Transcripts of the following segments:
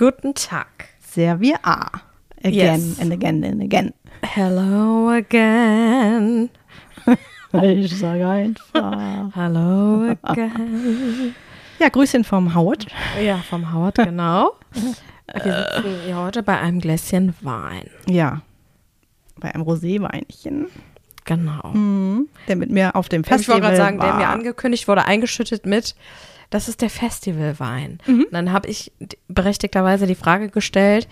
Guten Tag. Servier A. Again Yes. and again and again. Hello again. Ich sage einfach. Hello again. Ja, Grüßchen vom Howard. ja, vom Howard, genau. Wir sitzen hier heute bei einem Gläschen Wein. Ja. Bei einem Roséweinchen, Genau. mhm. der mit mir auf dem ich Festival wollte gerade sagen, war. der mir angekündigt wurde, eingeschüttet mit, das ist der Festivalwein. Mhm. Dann habe ich berechtigterweise die Frage gestellt,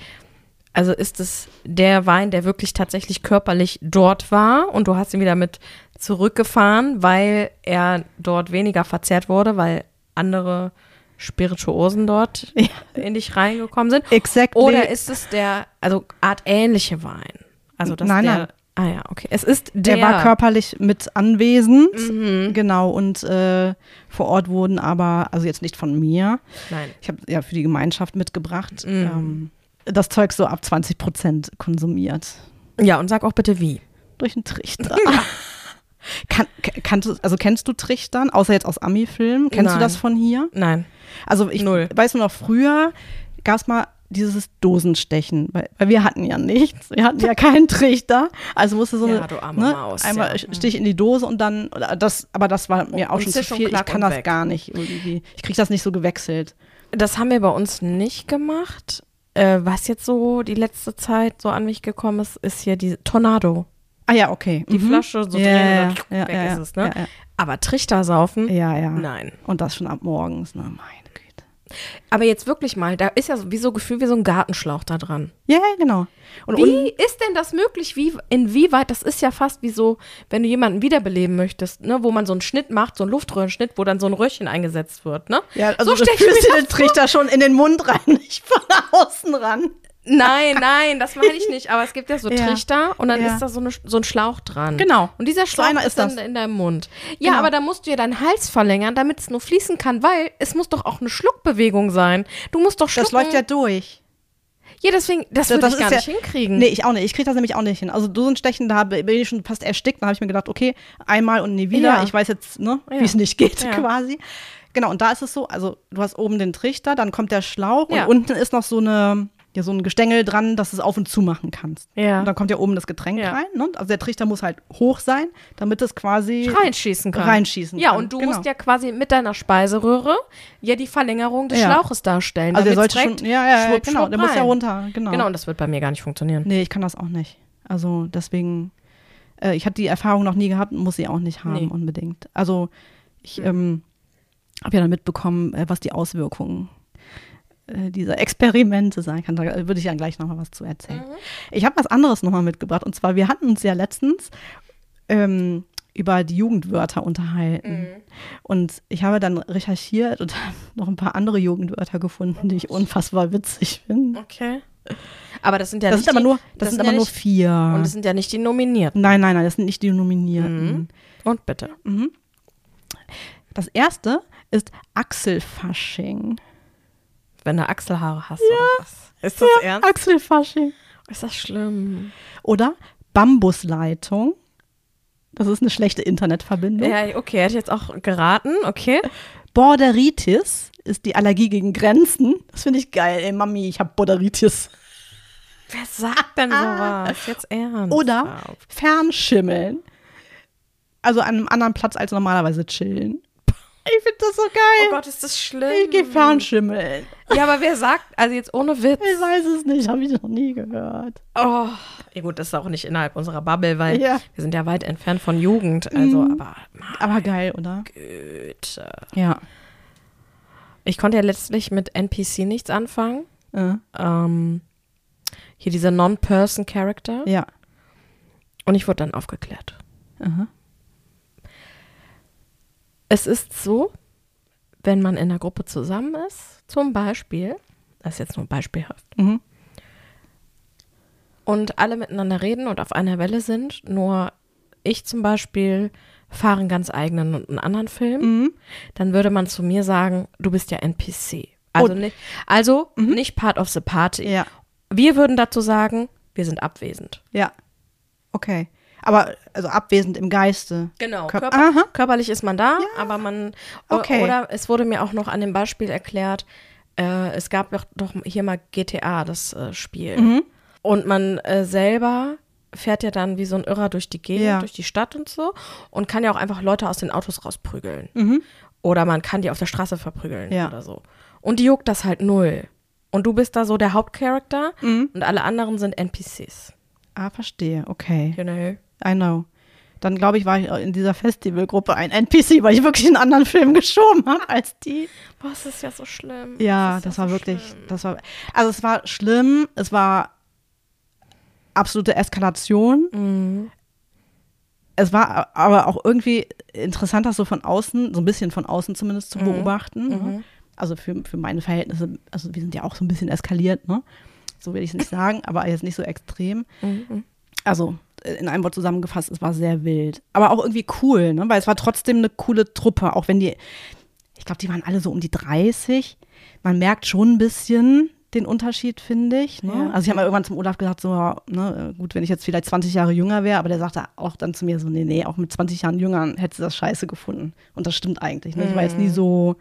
also ist es der Wein, der wirklich tatsächlich körperlich dort war und du hast ihn wieder mit zurückgefahren, weil er dort weniger verzehrt wurde, weil andere Spirituosen dort Ja. in dich reingekommen sind? Exactly. Oder ist es der, also Art ähnliche Wein? Also das Nein, der, nein. Ah ja, okay. Es ist der, der war körperlich mit anwesend. Mhm. Genau, und äh, vor Ort wurden aber, also jetzt nicht von mir, Nein. ich habe ja für die Gemeinschaft mitgebracht, Mhm. ähm, das Zeug so ab 20 Prozent konsumiert. Ja, und sag auch bitte wie. Durch einen Trichter. Kann, k- kannst du, also kennst du Trichtern, außer jetzt aus Ami-Filmen? Kennst Nein. du das von hier? Nein. Also ich Null. weiß nur noch, früher gab es mal dieses Dosenstechen, weil, weil wir hatten ja nichts. Wir hatten ja keinen Trichter. Also musste so Ja, eine, du arme ne, Maus, einmal ja. Stich in die Dose und dann, das, aber das war mir auch Und schon zu viel. Ich kann das weg. gar nicht irgendwie. Ich kriege das nicht so gewechselt. Das haben wir bei uns nicht gemacht. Äh, was jetzt so die letzte Zeit so an mich gekommen ist, ist hier die Tornado. Ah ja, okay. Die Mhm. Flasche so ja, drehen ja, und dann ja, weg ja, ist es, ne? Ja, ja. Aber Trichter saufen? ja, ja. Nein. Und das schon ab morgens, ne? Güte. Aber jetzt wirklich mal, da ist ja so, wie so Gefühl wie so ein Gartenschlauch da dran. Ja, ja, genau. Und Wie ist denn das möglich? Wie, inwieweit, das ist ja fast wie so, wenn du jemanden wiederbeleben möchtest, ne, wo man so einen Schnitt macht, so einen Luftröhrenschnitt, wo dann so ein Röhrchen eingesetzt wird, ne? Ja, also so du stell ich mir den Trichter schon in den Mund rein, nicht von außen ran. Nein, nein, das meine ich nicht. Aber es gibt ja so Ja. Trichter und dann Ja. ist da so, eine, so ein Schlauch dran. Genau. Und dieser So Schlauch einer ist, dann in deinem Mund. Ja, Genau. aber da musst du ja deinen Hals verlängern, damit es nur fließen kann, weil es muss doch auch eine Schluckbewegung sein. Du musst doch schlucken. Das läuft ja durch. Ja, deswegen, das, würde das ich gar nicht hinkriegen. Nee, ich auch nicht. Ich kriege das nämlich auch nicht hin. Also Dosenstechen, da bin ich schon fast erstickt. Da habe ich mir gedacht, okay, einmal und nie wieder. Ja. Ich weiß jetzt, ne, Ja. wie es nicht geht Ja. quasi. Genau, und da ist es so, also du hast oben den Trichter, dann kommt der Schlauch Ja. und unten ist noch so eine, ja, so ein Gestängel dran, dass du es auf und zu machen kannst. Ja. Und dann kommt ja oben das Getränk Ja. rein. Ne? Also der Trichter muss halt hoch sein, damit es quasi reinschießen kann. Reinschießen Ja, kann, und du genau. musst ja quasi mit deiner Speiseröhre ja die Verlängerung des Ja. Schlauches darstellen. Also der sollte schon, ja, ja, schwupp, genau, schwupp der muss ja runter, genau. Genau, und das wird bei mir gar nicht funktionieren. Nee, ich kann das auch nicht. Also deswegen, äh, ich hatte die Erfahrung noch nie gehabt und muss sie auch nicht haben Nee. Unbedingt. Also ich ähm, habe ja dann mitbekommen, äh, was die Auswirkungen äh, dieser Experimente sein kann. Da würde ich ja gleich nochmal was zu erzählen. Mhm. Ich habe was anderes nochmal mitgebracht und zwar, wir hatten uns ja letztens ähm, über die Jugendwörter unterhalten. Mhm. Und ich habe dann recherchiert und noch ein paar andere Jugendwörter gefunden, die ich unfassbar witzig finde. Okay. Aber das sind ja Das nicht sind aber die, nur, das, sind ja aber nur vier. Und das sind ja nicht die Nominierten. Nein, nein, nein, das sind nicht die Nominierten. Mhm. Und bitte. Das erste ist Achselfasching. Wenn du Achselhaare hast oder was? Ist das ernst? Achselfasching. Ist das schlimm? Oder Bambusleitung. Das ist eine schlechte Internetverbindung. Ja, okay, hätte ich jetzt auch geraten, okay. Borderitis ist die Allergie gegen Grenzen. Das finde ich geil. Ey, Mami, ich habe Borderitis. Wer sagt denn sowas? Jetzt ernst. Oder Fernschimmeln. Also an einem anderen Platz als normalerweise chillen. Ich finde das so Oh geil. Gott, ist das schlimm. ich gehe fernschimmeln. Ja, aber wer sagt, also jetzt ohne Witz. Ich weiß es nicht, habe ich noch nie gehört. Oh, ja gut, das ist auch nicht innerhalb unserer Bubble, weil Ja. wir sind ja weit entfernt von Jugend. Also, Mhm. aber Aber geil, oder? Güte. Ja. Ich konnte ja letztlich mit NPC nichts anfangen. Äh, Ähm, hier dieser Non-Person-Character. ja. Und ich wurde dann aufgeklärt. Aha. Es ist so, wenn man in einer Gruppe zusammen ist, zum Beispiel, das ist jetzt nur beispielhaft, Mhm. und alle miteinander reden und auf einer Welle sind, nur ich zum Beispiel fahre einen ganz eigenen und einen anderen Film, Mhm. dann würde man zu mir sagen, du bist ja NPC. Also, Oh. nicht, also nicht part of the party. Ja. Wir würden dazu sagen, wir sind abwesend. Ja. Okay. Aber also abwesend im Geiste. Genau. Kör- Körper, Aha. körperlich ist man da, aber man. Okay. Oder es wurde mir auch noch an dem Beispiel erklärt, äh, es gab doch, doch hier mal GTA, das äh, Spiel. Mhm. Und man äh, selber fährt ja dann wie so ein Irrer durch die Gegend, Ja. durch die Stadt und so und kann ja auch einfach Leute aus den Autos rausprügeln. Mhm. Oder man kann die auf der Straße verprügeln Ja. oder so. Und die juckt das halt null. Und du bist da so der Hauptcharakter Mhm. und alle anderen sind NPCs. Ah, verstehe. Okay. Know? I know. Dann glaube ich, war ich in dieser Festivalgruppe ein NPC, weil ich wirklich einen anderen Film geschoben habe als die. Boah, es ist ja so schlimm. Ja, ist das ja war so wirklich, schlimm. das war, also es war schlimm, es war absolute Eskalation. Mhm. Es war aber auch irgendwie interessant, das so von außen, so ein bisschen von außen zumindest zu Mhm. beobachten. Ne? Mhm. Also für, für meine Verhältnisse, also wir sind ja auch so ein bisschen eskaliert, ne? So will ich es nicht sagen, aber jetzt nicht so extrem. Mhm. Also in einem Wort zusammengefasst, es war sehr wild. Aber auch irgendwie cool, ne? Weil es war trotzdem eine coole Truppe, auch wenn die, ich glaube, die waren alle so um die 30. Man merkt schon ein bisschen den Unterschied, finde ich. Ne? Ja. Also ich habe mal irgendwann zum Olaf gesagt, so, ne, gut, wenn ich jetzt vielleicht 20 Jahre jünger wäre, aber der sagte auch dann zu mir so, nee, nee, auch mit 20 Jahren jüngern hättest du das scheiße gefunden. Und das stimmt eigentlich. Ne? Ich war jetzt nie so.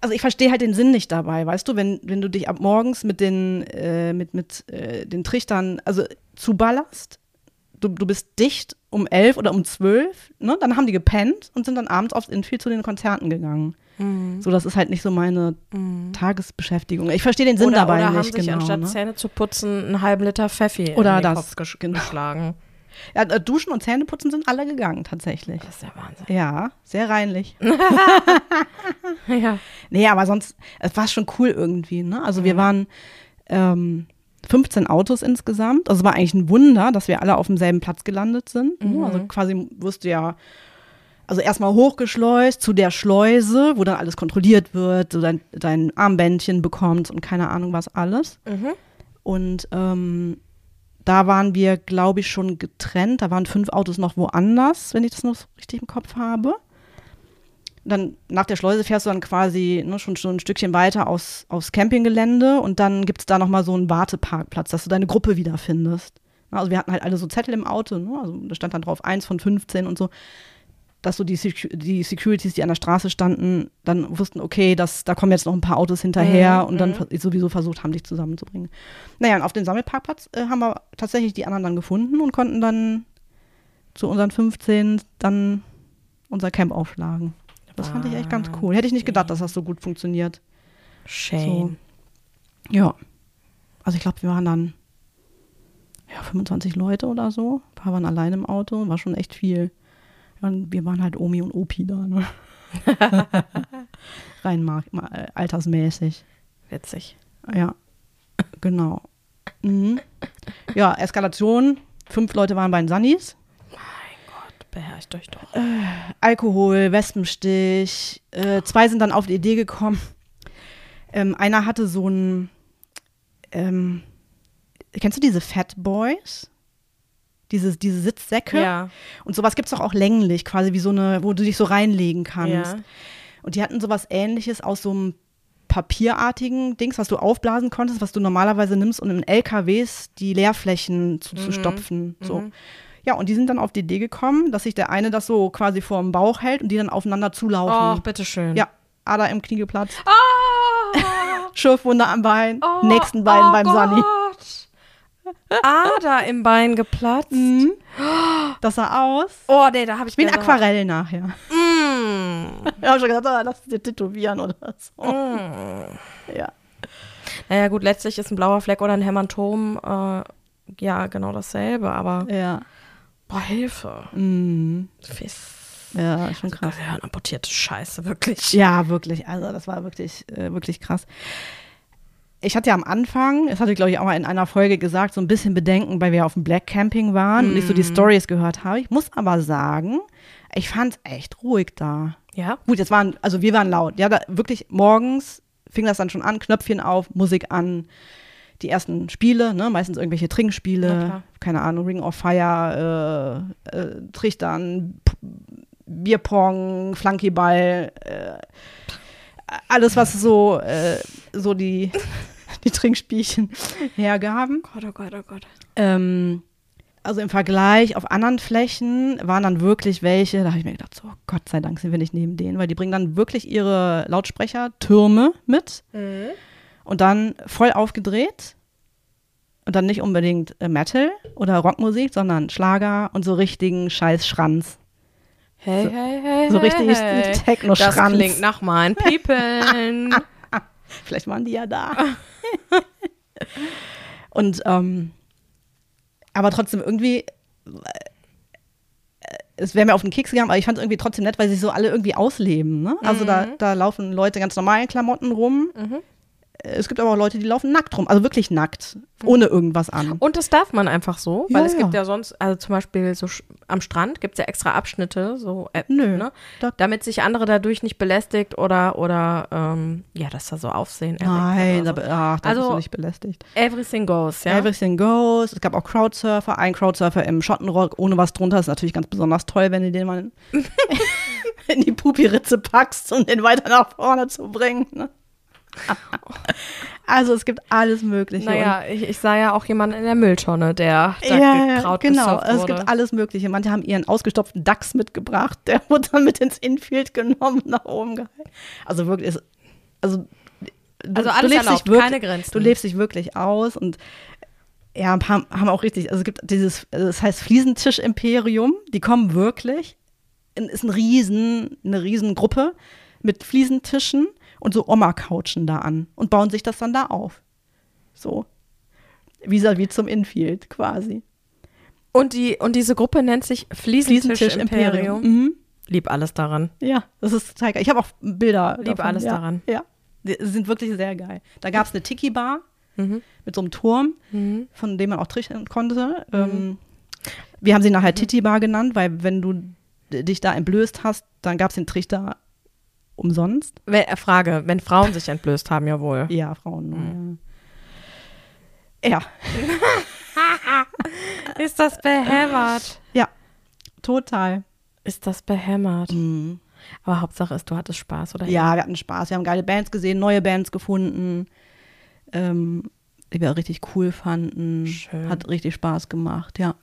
Also ich verstehe halt den Sinn nicht dabei, weißt du, wenn, wenn du dich ab morgens mit den, äh, mit, mit äh, den Trichtern, also zuballerst, du, du bist dicht um elf oder um zwölf, ne? Dann haben die gepennt und sind dann abends aufs Infield zu den Konzerten gegangen. Mhm. So, das ist halt nicht so meine Tagesbeschäftigung. Ich verstehe den Sinn oder, dabei oder haben nicht sich genau. anstatt ne? Zähne zu putzen einen halben Liter Pfeffi Oder in den das, Kopf genau. geschlagen. Ja, äh, Duschen und Zähneputzen sind alle gegangen, tatsächlich. Das ist ja Wahnsinn. Ja, sehr reinlich. Ja. Nee, aber sonst, es war schon cool irgendwie, ne? Also wir waren ähm, 15 Autos insgesamt. Also es war eigentlich ein Wunder, dass wir alle auf demselben Platz gelandet sind. Ne? Also quasi wirst du ja, also erstmal hochgeschleust zu der Schleuse, wo dann alles kontrolliert wird, du dein, dein Armbändchen bekommst und keine Ahnung was alles. Mhm. Und ähm, da waren wir, glaube ich, schon getrennt. Da waren fünf Autos noch woanders, wenn ich das noch richtig im Kopf habe. Dann nach der Schleuse fährst du dann quasi ne, schon, schon ein Stückchen weiter aus, aufs Campinggelände und dann gibt es da nochmal so einen Warteparkplatz, dass du deine Gruppe wiederfindest. Also wir hatten halt alle so Zettel im Auto, ne? also da stand dann drauf 1 von 15 und so, dass so die, Secu die Securities, die an der Straße standen, dann wussten, okay, das, da kommen jetzt noch ein paar Autos hinterher Mhm, und dann mhm. sowieso versucht haben, dich zusammenzubringen. Naja, und auf dem Sammelparkplatz äh, haben wir tatsächlich die anderen dann gefunden und konnten dann zu unseren 15 dann unser Camp aufschlagen. Das fand ich echt ganz cool. Hätte ich nicht gedacht, dass das so gut funktioniert. Shame. Ja. Also ich glaube, wir waren dann ja, 25 Leute oder so. Ein paar waren allein im Auto, war schon echt viel. Und wir waren halt Omi und Opi da, ne? Rein mar- ma- äh, altersmäßig. Witzig. Ja, genau. Mhm. Ja, Eskalation. Fünf Leute waren bei den Sunnies. Beherrscht euch doch. Alkohol, Wespenstich. Äh, zwei sind dann auf die Idee gekommen. Ähm, einer hatte so ein. Ähm, kennst du diese Fat Boys? Diese, diese Sitzsäcke? Ja. Und sowas gibt es doch auch länglich, quasi wie so eine, wo du dich so reinlegen kannst. Ja. Und die hatten sowas ähnliches aus so einem papierartigen Dings, was du aufblasen konntest, was du normalerweise nimmst, um in LKWs die Leerflächen zuzustopfen. So. Mhm. Ja, und die sind dann auf die Idee gekommen, dass sich der eine das so quasi vor dem Bauch hält und die dann aufeinander Oh, zulaufen. bitteschön. ja, Ader im Knie geplatzt, Oh, Schürfwunde am Bein, oh, nächsten Bein oh beim Gott. Sunny. Ader im Bein geplatzt. Mhm. Das sah aus Oh, nee, da habe ich wie ein. Aquarell nachher. Mm. Ich habe schon gesagt, ah, lass es dir tätowieren oder so. Mm. Ja. Naja, gut, letztlich ist ein blauer Fleck oder ein Hämatom äh, ja genau dasselbe, aber Ja. Boah, Hilfe. Mhm. Fiss. Ja, schon krass. Gehirn amputierte Scheiße, wirklich. Ja, wirklich. Also das war wirklich, äh, wirklich krass. Ich hatte ja am Anfang, das hatte ich glaube ich auch mal in einer Folge gesagt, so ein bisschen Bedenken, weil wir auf dem Black Camping waren und nicht so die Stories gehört habe. Ich muss aber sagen, ich fand es echt ruhig da. Ja? Gut, jetzt waren, also wir waren laut. Ja, da wirklich morgens fing das dann schon an, Knöpfchen auf, Musik an, die ersten Spiele, ne, meistens irgendwelche Trinkspiele, keine Ahnung, Ring of Fire, äh, äh, Trichtern, P Bierpong, Flankyball, äh, alles, was so, äh, so die, die Trinkspielchen hergaben. Gott, oh Gott, oh Gott. Ähm, also im Vergleich auf anderen Flächen waren dann wirklich welche, da habe ich mir gedacht, so Gott sei Dank sind wir nicht neben denen, weil die bringen dann wirklich ihre Lautsprechertürme mit und dann voll aufgedreht und dann nicht unbedingt äh, Metal oder Rockmusik, sondern Schlager und so richtigen scheiß Schranz. Hey, So- hey, hey. so richtig hey. Das Techno-Schranz. klingt nach meinen People. Vielleicht waren die ja da. und ähm, aber trotzdem irgendwie, äh, es wäre mir auf den Keks gegangen, aber ich fand es irgendwie trotzdem nett, weil sie so alle irgendwie ausleben. Ne? Also da, da laufen Leute ganz normalen Klamotten rum. Mhm. Es gibt aber auch Leute, die laufen nackt rum, also wirklich nackt, ohne irgendwas an. Und das darf man einfach so, weil Ja, es gibt ja. ja sonst, also zum Beispiel so am Strand gibt es ja extra Abschnitte, so äh, Nö, ne? da- damit sich andere dadurch nicht belästigt oder oder ähm, ja, dass da so Aufsehen. erregt Nein, oder aber, ach, da Also- bist du nicht belästigt. so. Everything goes, ja. Everything goes. Es gab auch Crowdsurfer. Ein Crowdsurfer im Schottenrock ohne was drunter ist natürlich ganz besonders toll, wenn du den mal in, in die Pupi-Ritze packst, um den weiter nach vorne zu bringen. Ne? Also es gibt alles Mögliche. naja, ich, ich sah ja auch jemanden in der Mülltonne, der da ja, gekraut genau. Also es wurde. gibt alles Mögliche. Manche haben ihren ausgestopften Dachs mitgebracht. Der wurde dann mit ins Infield genommen und nach oben gehalten. Also wirklich, also du, Also du alles lebst erlaubt, wirklich, keine Grenzen. Du lebst dich wirklich aus und ja, ein paar haben auch richtig, also es gibt dieses, also das heißt Fliesentisch-Imperium, die kommen wirklich, ist ein riesen, eine riesen Gruppe mit Fliesentischen und so Oma-Couchen da an und bauen sich das dann da auf. So. Vis-à-vis zum Infield quasi. und die und diese Gruppe nennt sich Fliesentisch Imperium. Mhm. Lieb alles daran. Ja, das ist total geil. Ich habe auch Bilder. Liebe davon. alles ja. daran. Ja. Die sind wirklich sehr geil. Da gab es eine Tiki-Bar Mhm. mit so einem Turm, Mhm. von dem man auch trichern konnte. Ähm, wir haben sie nachher Titi-Bar genannt, weil wenn du dich da entblößt hast, dann gab es den Trichter umsonst. Wel- äh, Frage, wenn Frauen sich entblößt haben, jawohl. Ja, Frauen. nur, Ja. Ist das behämmert? ja, total. Ist das behämmert? Aber Hauptsache ist, du hattest Spaß, oder? Ja, wir hatten Spaß. Wir haben geile Bands gesehen, neue Bands gefunden, ähm, die wir richtig cool fanden. Schön. Hat richtig Spaß gemacht, ja.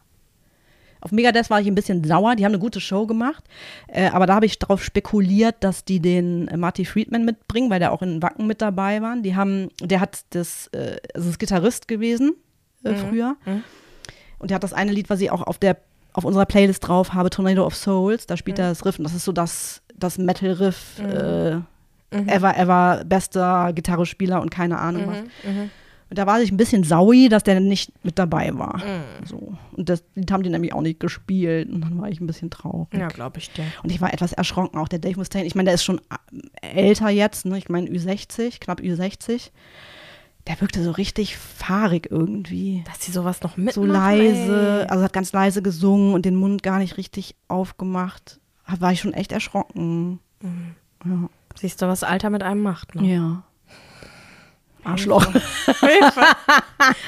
Auf Megadeth war ich ein bisschen sauer. Die haben eine gute Show gemacht. Äh, aber da habe ich darauf spekuliert, dass die den äh, Marty Friedman mitbringen, weil der auch in Wacken mit dabei war. Die haben, der hat das, äh, also ist Gitarrist gewesen äh, früher. Mhm. Und der hat das eine Lied, was ich auch auf der auf unserer Playlist drauf habe, Tornado of Souls. Da spielt er das Riff und das ist so das, das Metal-Riff äh, ever, ever bester Gitarrespieler und keine Ahnung was. Mhm. Und da war ich ein bisschen saui, dass der nicht mit dabei war. So. Und das Lied haben die nämlich auch nicht gespielt. Und dann war ich ein bisschen traurig. Ja, glaube ich dir. Und ich war etwas erschrocken, auch der Dave Mustaine. Ich meine, der ist schon äh, älter jetzt, ne? Ich meine, Ü60, knapp Ü60. Der wirkte so richtig fahrig irgendwie. Dass sie sowas noch mitmachen, So leise, ey. also hat ganz leise gesungen und den Mund gar nicht richtig aufgemacht. Da war ich schon echt erschrocken. Ja. Siehst du, was Alter mit einem macht, ne? ja. Arschloch.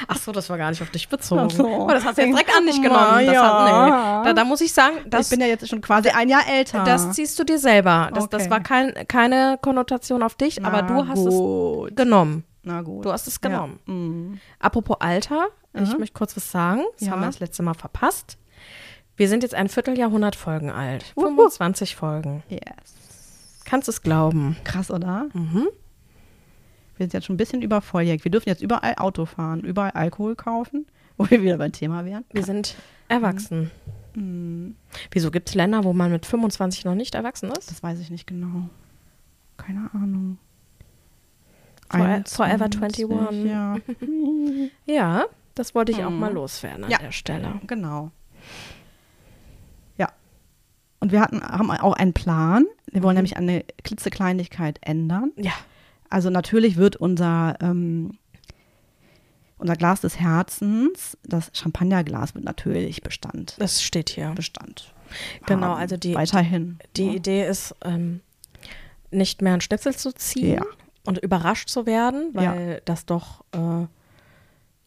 Ach so, das war gar nicht auf dich bezogen. So. Oh, das hast du jetzt direkt an dich genommen. Das ja. hat, nee. da, da muss ich sagen, das, ich bin ja jetzt schon quasi ein Jahr älter. das ziehst du dir selber. Das, das Okay. war kein, keine Konnotation auf dich, aber Na du hast gut. es genommen. Na gut. Du hast es genommen. Ja. Mhm. Apropos Alter, ich möchte kurz was sagen. Das Ja. haben wir das letzte Mal verpasst. Wir sind jetzt ein Vierteljahrhundert Folgen alt. Wuhu. 25 Folgen. Yes. Kannst du es glauben? Krass, oder? Mhm. Wir sind jetzt schon ein bisschen übervolljährig. Wir dürfen jetzt überall Auto fahren, überall Alkohol kaufen, wo wir wieder beim Thema wären. Wir sind erwachsen. Mhm. Wieso gibt es Länder, wo man mit 25 noch nicht erwachsen ist? Das weiß ich nicht genau. Keine Ahnung. For- Forever 21, 21. Ja, Ja, das wollte ich auch Mhm. mal loswerden an Ja. der Stelle. genau. Ja. Und wir hatten, haben auch einen Plan. Wir wollen nämlich eine klitzekleinigkeit ändern. Ja. Also natürlich wird unser, ähm, unser Glas des Herzens, das Champagnerglas wird natürlich Bestand. Das steht hier. Bestand. Genau, haben. also die- Weiterhin. Die Ja. Idee ist, ähm, nicht mehr einen Schnitzel zu ziehen Ja. und überrascht zu werden, weil das doch äh,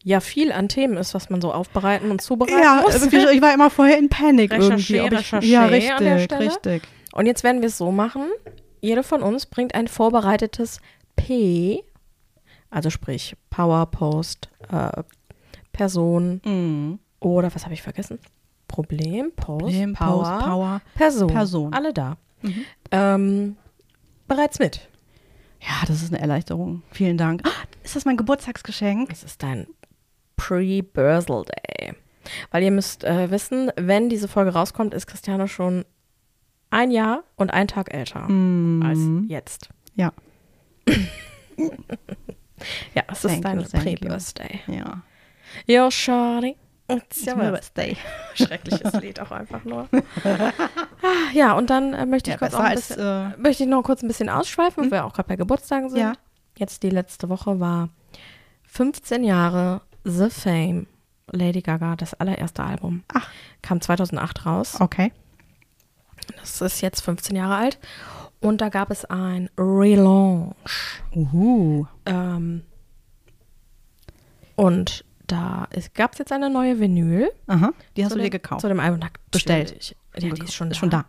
ja viel an Themen ist, was man so aufbereiten und zubereiten Ja, muss. irgendwie, ich war immer vorher in Panik Recherché, irgendwie. ob ich, ja, an richtig, richtig. Und jetzt werden wir es so machen. Jede von uns bringt ein vorbereitetes P, also sprich Power, Post, äh, Person, Mhm. Oder was habe ich vergessen? Problem, Post, Problem, Power, Post, Power, Person. Person. Alle da. Ähm, bereits mit. Ja, das ist eine Erleichterung. Vielen Dank. Ah, Ist das mein Geburtstagsgeschenk? Es ist dein Pre-Bursal Day. Weil ihr müsst äh, wissen, wenn diese Folge rauskommt, ist Christiane schon ein Jahr und ein Tag älter als jetzt. Ja. Ja, es ist dein. Pre-Birthday. Ja. Yo, Shorty. It's your birthday. Schreckliches Lied auch einfach nur. Ah, ja, und dann äh, möchte ich Ja, kurz auch ein als, bisschen, äh, Hm? möchte ich noch kurz ein bisschen ausschweifen, weil wir auch gerade bei Geburtstagen sind. Ja. Jetzt die letzte Woche war 15 Jahre The Fame. Lady Gaga, das allererste Album. Ach. Kam 2008 raus. Okay. Das ist jetzt 15 Jahre alt. Und da gab es ein Relaunch. Uhu. Ähm, und da gab es jetzt eine neue Vinyl. Aha. Die hast du dir dem- gekauft. Zu dem Album. Bestellt. Ja, die ist schon da. Schon da.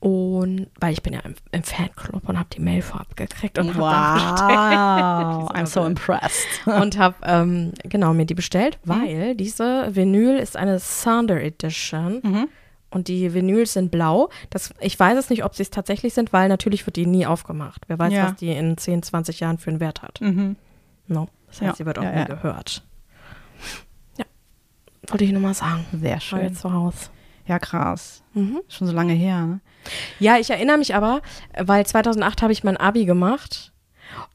Und weil ich bin ja im, im Fanclub und habe die Mail vorab gekriegt und hab dann Wow. I'm so impressed. bestellt. und habe ähm, genau mir die bestellt, Mhm. weil diese Vinyl ist eine Thunder Edition. Mhm. Und die Vinyls sind blau. Das, ich weiß es nicht, ob sie es tatsächlich sind, weil natürlich wird die nie aufgemacht. Wer weiß, Ja. was die in 10, 20 Jahren für einen Wert hat. Mhm. No. Das heißt, Ja, sie wird auch ja, nie gehört. Ja. Wollte ich nur mal sagen. Sehr War schön. jetzt zu Hause. Ja, krass. Mhm. Schon so lange her, ne? Ja, ich erinnere mich aber, weil 2008 habe ich mein Abi gemacht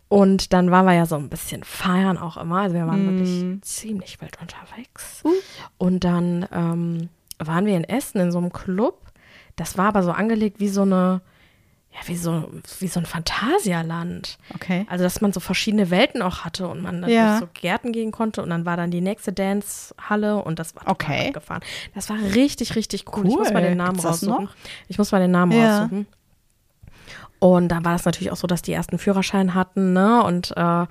und dann waren wir ja so ein bisschen feiern auch immer. Also wir waren Mm. wirklich ziemlich wild unterwegs. Und dann ähm, waren wir in Essen in so einem Club. Das war aber so angelegt wie so eine, ja, wie so, wie so ein Phantasialand. Okay. Also, dass man so verschiedene Welten auch hatte und man dann Ja. durch so Gärten gehen konnte und dann war dann die nächste Dancehalle und das war Okay. abgefahren. Das war richtig, richtig cool. Ich Cool. muss mal den Namen Gibt's das raussuchen. Ich muss mal den Namen Ja. raussuchen. Und da war es natürlich auch so, dass die ersten Führerschein hatten, ne? Und äh,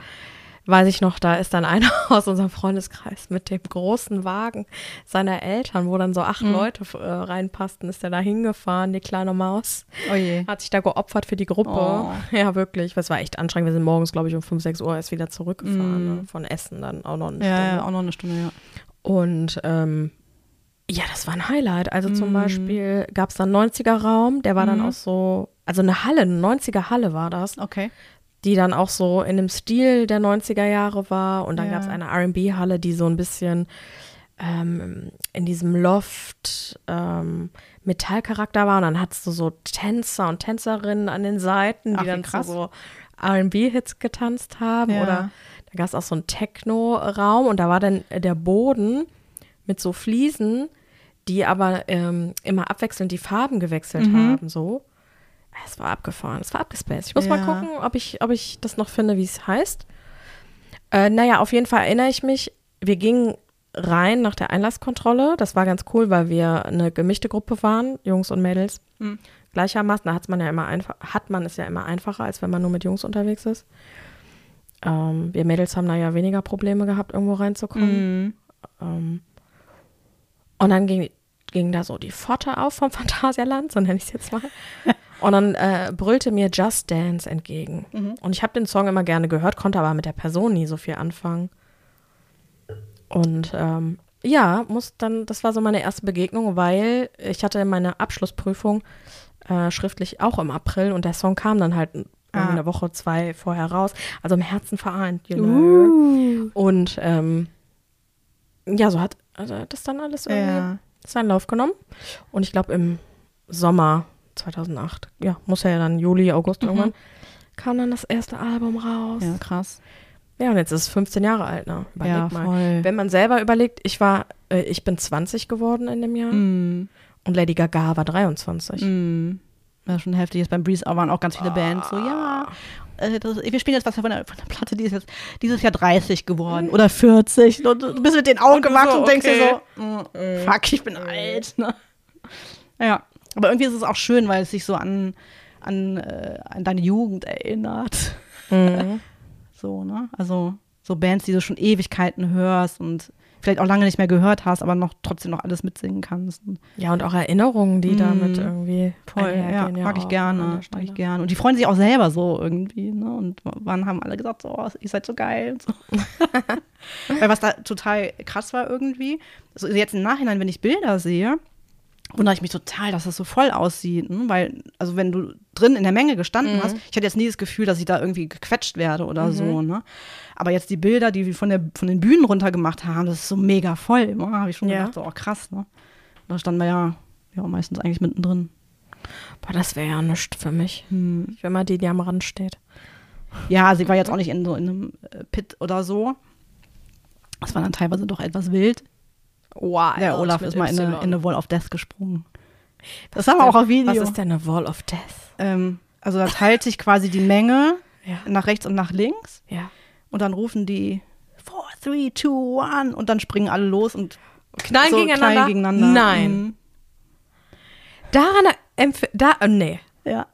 weiß ich noch, da ist dann einer aus unserem Freundeskreis mit dem großen Wagen seiner Eltern, wo dann so acht Leute äh, reinpassten, ist der da hingefahren, die kleine Maus. Oh je. Hat sich da geopfert für die Gruppe. Oh. Ja, wirklich. Das war echt anstrengend. Wir sind morgens, glaube ich, um 5, 6 Uhr erst wieder zurückgefahren. Ne? Von Essen dann auch noch eine. Ja, Stunde. ja, auch noch eine Stunde, ja. Und ähm, ja, das war ein Highlight. Also zum Beispiel gab es dann 90er-Raum, der war dann Mhm. auch so, also eine Halle, eine 90er-Halle war das, Okay. Die dann auch so in dem Stil der 90er Jahre war. Und dann Ja. gab es eine RB-Halle, die so ein bisschen ähm, in diesem Loft ähm, Metallcharakter war. Und dann hattest du so Tänzer und Tänzerinnen an den Seiten, die Ach, dann krass. so RB-Hits getanzt haben. Ja. Oder da gab es auch so einen Techno-Raum und da war dann der Boden mit so Fliesen, die aber ähm, immer abwechselnd die Farben gewechselt Mhm. haben, so. Es war abgefahren, es war abgespaced. Ich muss Ja. mal gucken, ob ich, ob ich das noch finde, wie es heißt. Äh, naja, auf jeden Fall erinnere ich mich, wir gingen rein nach der Einlasskontrolle. Das war ganz cool, weil wir eine gemischte Gruppe waren, Jungs und Mädels. Mhm. Gleichermaßen, da hat's man ja immer einfach, hat man es ja immer einfacher, als wenn man nur mit Jungs unterwegs ist. Ähm, wir Mädels haben da ja weniger Probleme gehabt, irgendwo reinzukommen. Mhm. Ähm, und dann ging, ging da so die Pforte auf vom Phantasialand, so nenne ich es jetzt mal. Und dann äh, brüllte mir Just Dance entgegen. Mhm. Und ich habe den Song immer gerne gehört, konnte aber mit der Person nie so viel anfangen. Und ähm, ja, muss dann, das war so meine erste Begegnung, weil ich hatte meine Abschlussprüfung äh, schriftlich auch im April und der Song kam dann halt Ah. eine Woche, zwei vorher raus. Also im Herzen vereint, you know. Uh. Und ähm, ja, so hat also das dann alles irgendwie Ja. seinen Lauf genommen. Und ich glaube im Sommer 2008, ja, muss ja dann Juli, August Mhm. irgendwann, kam dann das erste Album raus. Ja, krass. Ja, und jetzt ist es 15 Jahre alt, ne? Überleg ja, mal. voll. Wenn man selber überlegt, ich war, äh, ich bin 20 geworden in dem Jahr Mhm. und Lady Gaga war 23. Mhm. Ja, schon heftig. Jetzt beim Breeze waren auch ganz viele Bands so, ja, äh, das, wir spielen jetzt was von der, von der Platte, die ist jetzt dieses Jahr 30 geworden oder 40. Und du bist mit den Augen Und gemacht so, und denkst okay. dir so, mm, fuck, ich bin alt. Ne? Ja, aber irgendwie ist es auch schön, weil es sich so an, an, äh, an deine Jugend erinnert. Mhm. So, ne? Also so Bands, die du schon Ewigkeiten hörst und vielleicht auch lange nicht mehr gehört hast, aber noch trotzdem noch alles mitsingen kannst. Ja, und auch Erinnerungen, die damit Mm. irgendwie Voll, ja, einhergehen, mag ich gerne, mag ich gerne. Und die freuen sich auch selber so irgendwie, ne? Und wann haben alle gesagt, so, oh, ihr seid so geil und so. Weil was da total krass war irgendwie, so jetzt im Nachhinein, wenn ich Bilder sehe, wundere ich mich total, dass das so voll aussieht, ne? Weil, also wenn du drin in der Menge gestanden Mhm. hast, ich hatte jetzt nie das Gefühl, dass ich da irgendwie gequetscht werde oder so, ne? Aber jetzt die Bilder, die wir von, der, von den Bühnen runter gemacht haben, das ist so mega voll. Ne? Habe ich schon Ja. gedacht, so, oh krass, ne? Da standen wir ja, ja meistens eigentlich mittendrin. Boah, das wäre ja nichts für mich. Hm. Wenn man die, die am Rand steht. Ja, sie war jetzt auch nicht in so in einem äh, Pit oder so. Das war dann teilweise doch etwas wild. Wow. Der Olaf ist mal in eine, in eine Wall of Death gesprungen. Das haben wir auch auf Video. Was ist denn eine Wall of Death? Ähm, also da teilt sich quasi die Menge Ja. nach rechts und nach links Ja. und dann rufen die 4, 3, 2, 1 und dann springen alle los und Knallen so gegeneinander? knallen gegeneinander. Nein. Mhm. Daran empf da, äh, nee. Ja.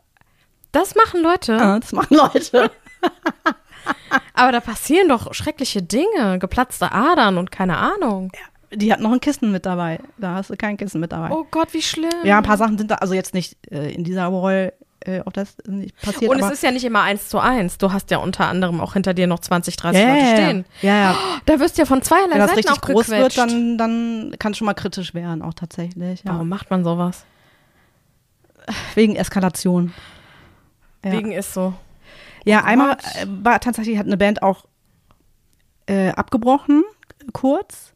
Das machen Leute. ja, das machen Leute. Aber da passieren doch schreckliche Dinge. Geplatzte Adern und keine Ahnung. Die hat noch ein Kissen mit dabei. Da hast du kein Kissen mit dabei. Oh Gott, wie schlimm. Ja, ein paar Sachen sind da, also jetzt nicht äh, in dieser Wall äh, auf das nicht passiert. Und es ist ja nicht immer eins zu eins. Du hast ja unter anderem auch hinter dir noch 20, 30 ja, Leute ja, stehen. Ja, ja. Da wirst du ja von zweierlei Wenn das Seiten richtig auch groß wird, gequetscht. dann, dann kann es schon mal kritisch werden, auch tatsächlich. Ja. Warum macht man sowas? Wegen Eskalation. Ja. Wegen ist so. Ja, einmal Gott. äh, war tatsächlich hat eine Band auch äh, abgebrochen, kurz.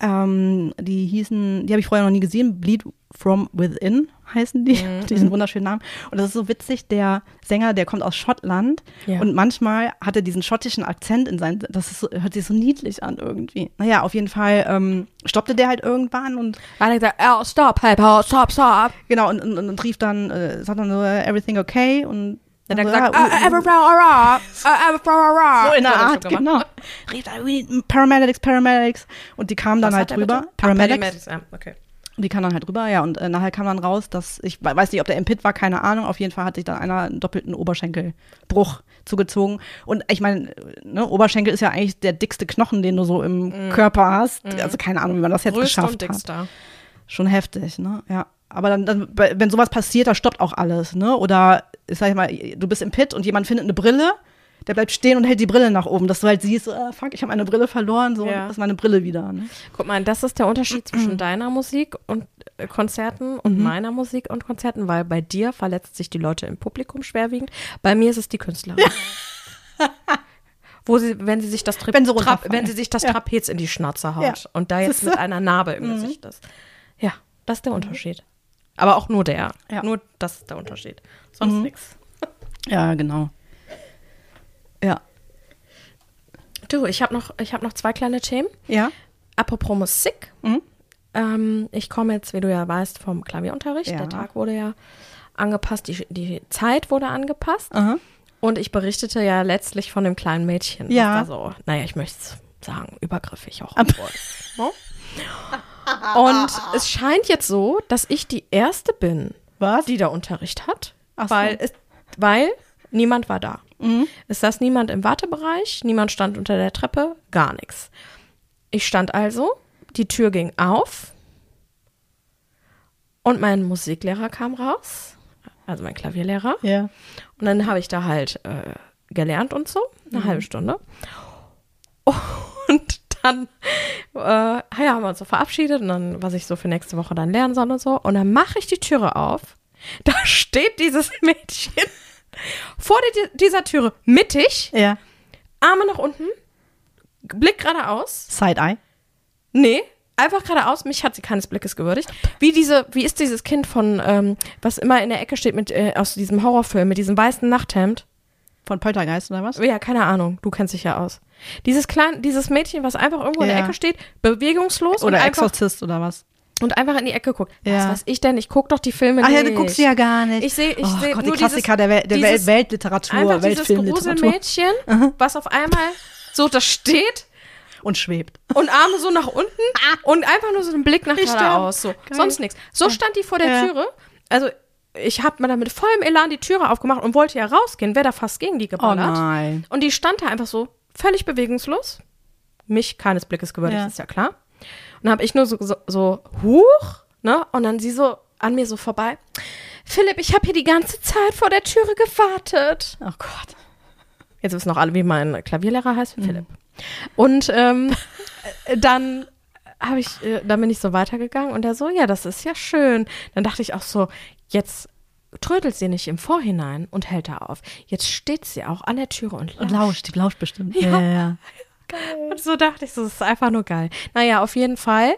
Ähm, die hießen, die habe ich vorher noch nie gesehen, Bleed from Within heißen die, Mhm. diesen wunderschönen Namen. Und das ist so witzig, der Sänger, der kommt aus Schottland Ja. und manchmal hat er diesen schottischen Akzent in seinen, das so, hört sich so niedlich an irgendwie. Naja, auf jeden Fall ähm, stoppte der halt irgendwann und Weil er gesagt, oh, stop, hey, Paul, stop, stop. genau und, und, und rief dann, äh, sagt dann so, everything okay und Dann hat er gesagt, alright, uh, everything alright. So in der er Art, genau. Rief da, "We need Paramedics, Paramedics. Und die kamen dann halt er rüber. bitte? Paramedics. Okay. Und die kamen dann halt rüber, ja. Und äh, nachher kam dann raus, dass, ich we- weiß nicht, ob der im Pit war, keine Ahnung. Auf jeden Fall hat sich dann einer einen doppelten Oberschenkelbruch zugezogen. Und ich meine, ne, Oberschenkel ist ja eigentlich der dickste Knochen, den du so im Körper hast. Also keine Ahnung, wie man das jetzt Größter und geschafft hat. dickster. Schon heftig, ne? Ja. Aber dann, dann, wenn sowas passiert, da stoppt auch alles, ne? Oder, ich sag mal, du bist im Pit und jemand findet eine Brille, der bleibt stehen und hält die Brille nach oben, dass du halt siehst, ah, fuck, ich habe meine Brille verloren, so, Ja. das ist meine Brille wieder, ne? Guck mal, das ist der Unterschied zwischen deiner Musik und äh, Konzerten und meiner Musik und Konzerten, weil bei dir verletzt sich die Leute im Publikum schwerwiegend. Bei mir ist es die Künstlerin. Wo sie, wenn sie sich das, Tri Wenn sie Trap, wenn sie sich das Ja. Trapez in die Schnauze haut Ja. und da jetzt mit einer Narbe im Gesicht ist. Ja, das ist der Unterschied. Aber auch nur der. Ja. Nur das ist der Unterschied. Sonst Mhm. nichts. Ja, genau. Ja. Du, ich habe noch, ich hab noch zwei kleine Themen. Ja? Apropos Musik. Mhm. Ähm, ich komme jetzt, wie du ja weißt, vom Klavierunterricht. Ja. Der Tag wurde ja angepasst, die, die Zeit wurde angepasst. Aha. Und ich berichtete ja letztlich von dem kleinen Mädchen. Ja. Was da so, naja, ich möchte sagen, übergriffig auch. Ne? Und es scheint jetzt so, dass ich die Erste bin, Was? die da Unterricht hat, Ach so. weil, es, weil niemand war da. Mhm. Es saß niemand im Wartebereich, niemand stand unter der Treppe, gar nichts. Ich stand also, die Tür ging auf und mein Musiklehrer kam raus, also mein Klavierlehrer. Ja. Und dann habe ich da halt äh, gelernt und so, eine halbe Stunde. Und dann äh, ja, haben wir uns so verabschiedet und dann, was ich so für nächste Woche dann lernen soll und so. Und dann mache ich die Türe auf. Da steht dieses Mädchen vor die, dieser Türe mittig, Ja. Arme nach unten, Blick geradeaus. Side-Eye. Nee, einfach geradeaus. Mich hat sie keines Blickes gewürdigt. Wie diese, wie ist dieses Kind von, ähm, was immer in der Ecke steht mit äh, aus diesem Horrorfilm mit diesem weißen Nachthemd? Von Poltergeist oder was? Ja, keine Ahnung. Du kennst dich ja aus. Dieses kleine, dieses Mädchen, was einfach irgendwo in der Ja. Ecke steht, bewegungslos Oder Exorzist oder was? Und einfach in die Ecke guckt. Ja. Was weiß ich denn? Ich guck doch die Filme Ach nicht. ja, du guckst sie ja gar nicht. Ich sehe, ich oh sehe Gott, nur die Klassiker dieses, der, Wel der dieses- Weltliteratur, einfach dieses Weltfilmliteratur. Gruselmädchen, was auf einmal so da steht Und schwebt. und Arme so nach unten und einfach nur so einen Blick nach geradeaus. So. Geil. Sonst nichts. So stand die vor der Ja. Türe. Also ich habe mir dann mit vollem Elan die Türe aufgemacht und wollte ja rausgehen, wäre da fast gegen die Oh geballert. nein. Und die stand da einfach so völlig bewegungslos. mich keines Blickes gewürdigt, Ja. ist ja klar. Und dann habe ich nur so, so, so huch, ne? Und dann sie so an mir so vorbei. Philipp, ich habe hier die ganze Zeit vor der Türe gewartet. Oh Gott. Jetzt wissen noch alle, wie mein Klavierlehrer heißt, Philipp. Und ähm, äh, dann habe ich, äh, dann bin ich so weitergegangen und er so, ja, das ist ja schön. Dann dachte ich auch so, jetzt trödelt sie nicht im Vorhinein und hält da auf. Jetzt steht sie auch an der Türe und Und lauscht. lauscht, die lauscht bestimmt. Ja, ja, ja. Und so dachte ich so, das ist einfach nur geil. Naja, auf jeden Fall,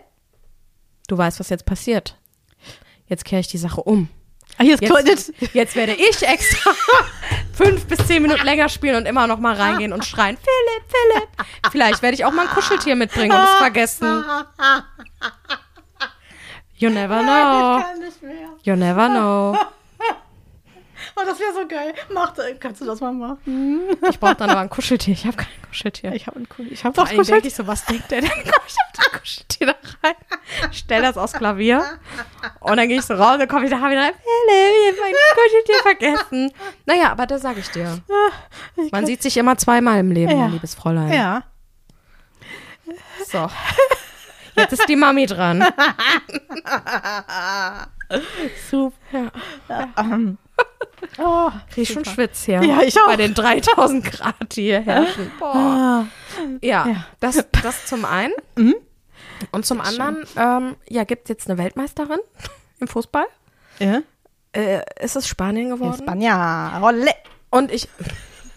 du weißt, was jetzt passiert. Jetzt kehre ich die Sache um. Ah, ist Jetzt, jetzt werde ich extra fünf bis zehn Minuten länger spielen und immer noch mal reingehen und schreien, Philipp, Philipp. Vielleicht werde ich auch mal ein Kuscheltier mitbringen und es vergessen. You never know. nicht mehr. You never know. Oh, das wäre so geil. Mach, kannst du das mal machen? Ich brauche dann aber ein Kuscheltier. Ich habe kein Kuscheltier. Ich habe einen cool. Ich habe doch allem denke ich so, was denkt der denn? Komm ich auf das Kuscheltier da rein, stell das aufs Klavier und dann gehe ich so raus und komme ich da wieder rein. Philipp, ich habe mein Kuscheltier vergessen. Naja, aber das sage ich dir. Man sieht sich immer zweimal im Leben, Ja. mein liebes Fräulein. Ja. So. Jetzt ist die Mami dran. Super. Ja. Ähm. Oh, Krieg ich schon. Schwitz hier. Ja, ich auch. Bei den 3000 Grad, die hier herrschen. Boah. Ah. Ja, Ja. Das, das zum einen. Mhm. Und zum anderen, ähm, ja, gibt es jetzt eine Weltmeisterin im Fußball? Ja. Äh, ist es Spanien geworden? Espanja. Rolle. Und ich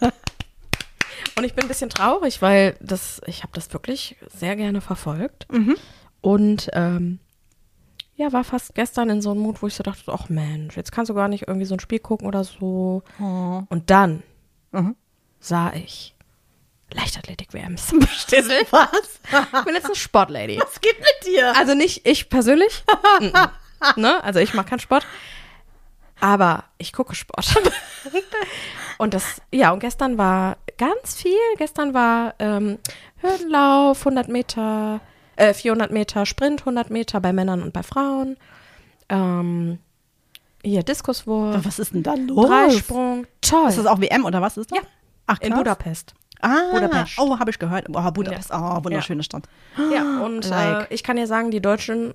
und ich bin ein bisschen traurig, weil das ich habe das wirklich sehr gerne verfolgt Mhm. und ähm, ja, war fast gestern in so einem Mut, wo ich so dachte, ach Mensch, jetzt kannst du gar nicht irgendwie so ein Spiel gucken oder so. Oh. Und dann Mhm. sah ich Leichtathletik-WM. Stissel. Was? Ich bin jetzt eine Sportlady. Was geht mit dir? Also nicht ich persönlich. Ne? Also ich mache keinen Sport. Aber ich gucke Sport. und das, ja, und gestern war ganz viel. Gestern war ähm, Hürdenlauf, 100 Meter, äh, 400 Meter Sprint, 100 Meter bei Männern und bei Frauen. Ähm, hier Diskuswurf, Was ist denn da los? Dreisprung. Toll. Ist das auch WM oder was ist das? Ja. Ach, in krass. Budapest. Ah, Budapest. Oh, habe ich gehört. Oh, Budapest. Oh, wunderschöne Stadt. Ja, und Like. äh, ich kann dir sagen, die Deutschen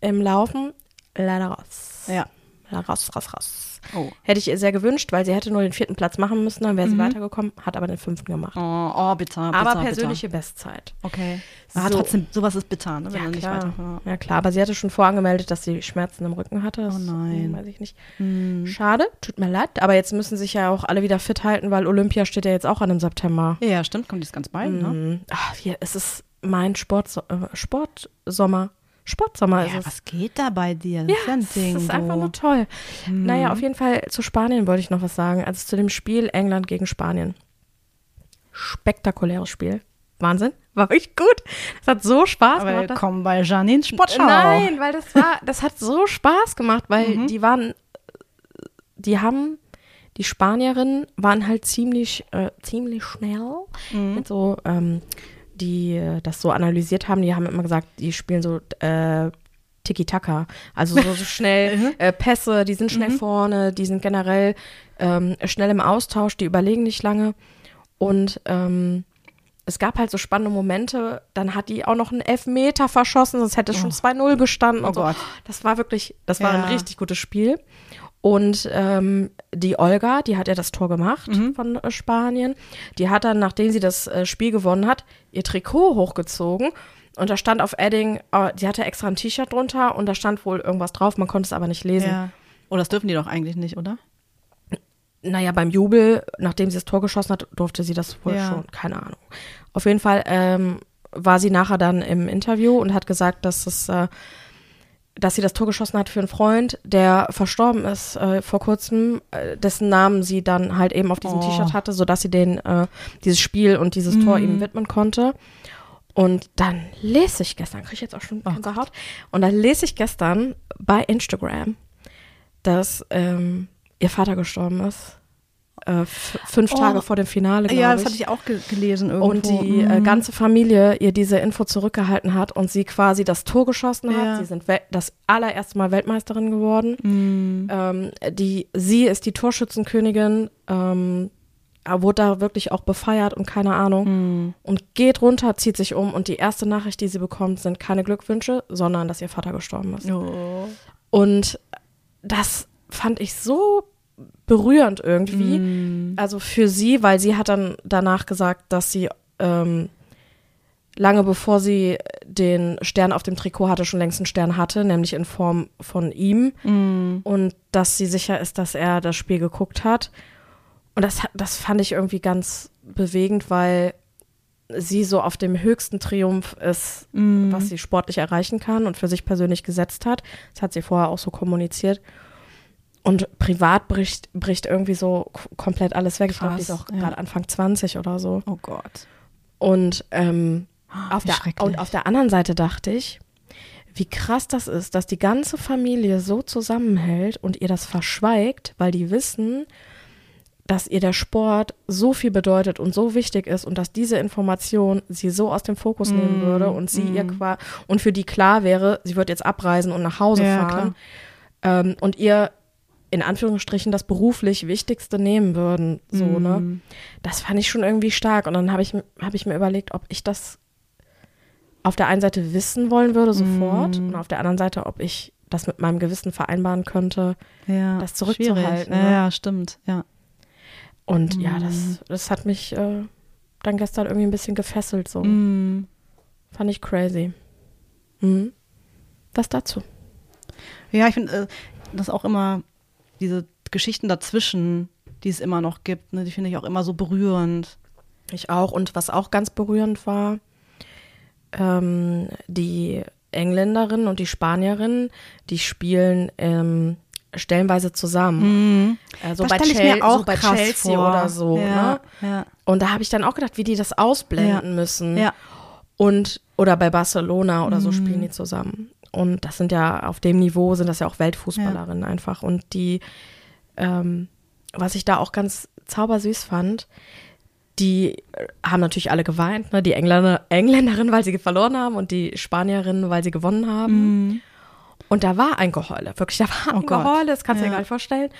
im Laufen leider raus. Ja. Leider raus, raus, raus. Oh. Hätte ich ihr sehr gewünscht, weil sie hätte nur den vierten Platz machen müssen, dann wäre sie weitergekommen, hat aber den fünften gemacht. Oh, oh bitter, bitter, aber bitter. persönliche Bestzeit. Okay. Ah, So. trotzdem, sowas ist bitter, ne? Wenn Ja nicht klar. weiter. Ja. ja klar, aber sie hatte schon vorangemeldet, dass sie Schmerzen im Rücken hatte. Das, Oh nein. Weiß ich nicht. Hm. Schade, tut mir leid, aber jetzt müssen sich ja auch alle wieder fit halten, weil Olympia steht ja jetzt auch an im September. Ja, stimmt, kommt dies ganz bald, ne? Mhm. Ach, hier, es ist mein Sport, äh, Sportsommer. Sportsommer ist Ja, es. was geht da bei dir? Das Ja, ist ja ein das ist einfach nur toll. Mhm. Naja, auf jeden Fall zu Spanien wollte ich noch was sagen. Also zu dem Spiel England gegen Spanien. Spektakuläres Spiel. Wahnsinn. War richtig gut. Das hat so Spaß Aber gemacht. willkommen bei Janine Sportschau. Nein, weil das war, das hat so Spaß gemacht, weil Mhm. die waren, die haben, die Spanierinnen waren halt ziemlich, äh, ziemlich schnell Mhm. mit so, ähm, die das so analysiert haben, die haben immer gesagt, die spielen so äh, Tiki-Taka, also so, so schnell äh, Pässe, die sind schnell vorne, die sind generell ähm, schnell im Austausch, die überlegen nicht lange und ähm, es gab halt so spannende Momente, dann hat die auch noch einen Elfmeter verschossen, sonst hätte es schon 2-0 gestanden Oh so. Gott. Das war wirklich, das war Ja. ein richtig gutes Spiel. Und ähm, die Olga, die hat ja das Tor gemacht Mhm. von äh, Spanien. Die hat dann, nachdem sie das äh, Spiel gewonnen hat, ihr Trikot hochgezogen. Und da stand auf Edding, äh, die hatte extra ein T-Shirt drunter und da stand wohl irgendwas drauf, man konnte es aber nicht lesen. Ja. Oh, das dürfen die doch eigentlich nicht, oder? Naja, beim Jubel, nachdem sie das Tor geschossen hat, durfte sie das wohl Ja. schon. Keine Ahnung. Auf jeden Fall ähm, war sie nachher dann im Interview und hat gesagt, dass es, äh, dass sie das Tor geschossen hat für einen Freund, der verstorben ist äh, vor kurzem, äh, dessen Namen sie dann halt eben auf diesem Oh. T-Shirt hatte, sodass sie den äh, dieses Spiel und dieses Tor Mhm. ihm widmen konnte. Und dann lese ich gestern, kriege ich jetzt auch schon Oh Gänsehaut, und dann lese ich gestern bei Instagram, dass ähm, ihr Vater gestorben ist. Äh, fünf Oh. Tage vor dem Finale, Ja, ich. das hatte ich auch ge gelesen irgendwo. Und die äh, Mhm. ganze Familie ihr diese Info zurückgehalten hat und sie quasi das Tor geschossen hat. Ja. Sie sind wel- das allererste Mal Weltmeisterin geworden. Mhm. Ähm, die, sie ist die Torschützenkönigin ähm, er wurde da wirklich auch befeiert und keine Ahnung. Und geht runter, zieht sich um und die erste Nachricht, die sie bekommt, sind keine Glückwünsche, sondern dass ihr Vater gestorben ist. Oh. Und das fand ich so berührend irgendwie. Also für sie, weil sie hat dann danach gesagt, dass sie ähm, lange bevor sie den Stern auf dem Trikot hatte, schon längst einen Stern hatte, nämlich in Form von ihm. Und dass sie sicher ist, dass er das Spiel geguckt hat. Und das, das fand ich irgendwie ganz bewegend, weil sie so auf dem höchsten Triumph ist, was sie sportlich erreichen kann und für sich persönlich gesetzt hat. Das hat sie vorher auch so kommuniziert. Und privat bricht, bricht irgendwie so komplett alles weg. Ich glaube, die ist Krass, auch ja. gerade Anfang 20 oder so. Oh Gott. Und ähm, auf, wie der, und auf der anderen Seite dachte ich, wie krass das ist, dass die ganze Familie so zusammenhält und ihr das verschweigt, weil die wissen, dass ihr der Sport so viel bedeutet und so wichtig ist und dass diese Information sie so aus dem Fokus nehmen Mm, würde und sie ihr qua und für die klar wäre, sie wird jetzt abreisen und nach Hause Ja, fahren ähm, und ihr in Anführungsstrichen das beruflich Wichtigste nehmen würden, so Mm. ne. Das fand ich schon irgendwie stark und dann habe ich habe ich mir überlegt, ob ich das auf der einen Seite wissen wollen würde sofort Mm. und auf der anderen Seite, ob ich das mit meinem Gewissen vereinbaren könnte. Ja, Das zurückzuhalten, ne? Ja, ja, stimmt. Ja. Und ja, das, das hat mich äh, dann gestern irgendwie ein bisschen gefesselt. So. Mm. Fand ich crazy. Mhm. Das dazu. Ja, ich finde, äh, das auch immer diese Geschichten dazwischen, die es immer noch gibt, ne, die finde ich auch immer so berührend. Ich auch. Und was auch ganz berührend war, ähm, die Engländerin und die Spanierin, die spielen ähm, stellenweise zusammen. Äh, so, bei Chel mir auch so bei Chelsea vor. oder so. Ja, Ne? ja. Und da habe ich dann auch gedacht, wie die das ausblenden Ja. müssen. Und, oder bei Barcelona oder so Mhm. spielen die zusammen. Und das sind ja, auf dem Niveau sind das ja auch Weltfußballerinnen einfach. Und die, ähm, was ich da auch ganz zaubersüß fand, die äh, haben natürlich alle geweint, ne? Die Engländer, Engländerin, weil sie verloren haben und die Spanierin, weil sie gewonnen haben. Und da war ein Geheule, wirklich, da war Mhm. Oh ein Gott. Geheule, das kannst du dir Ja. gar nicht vorstellen.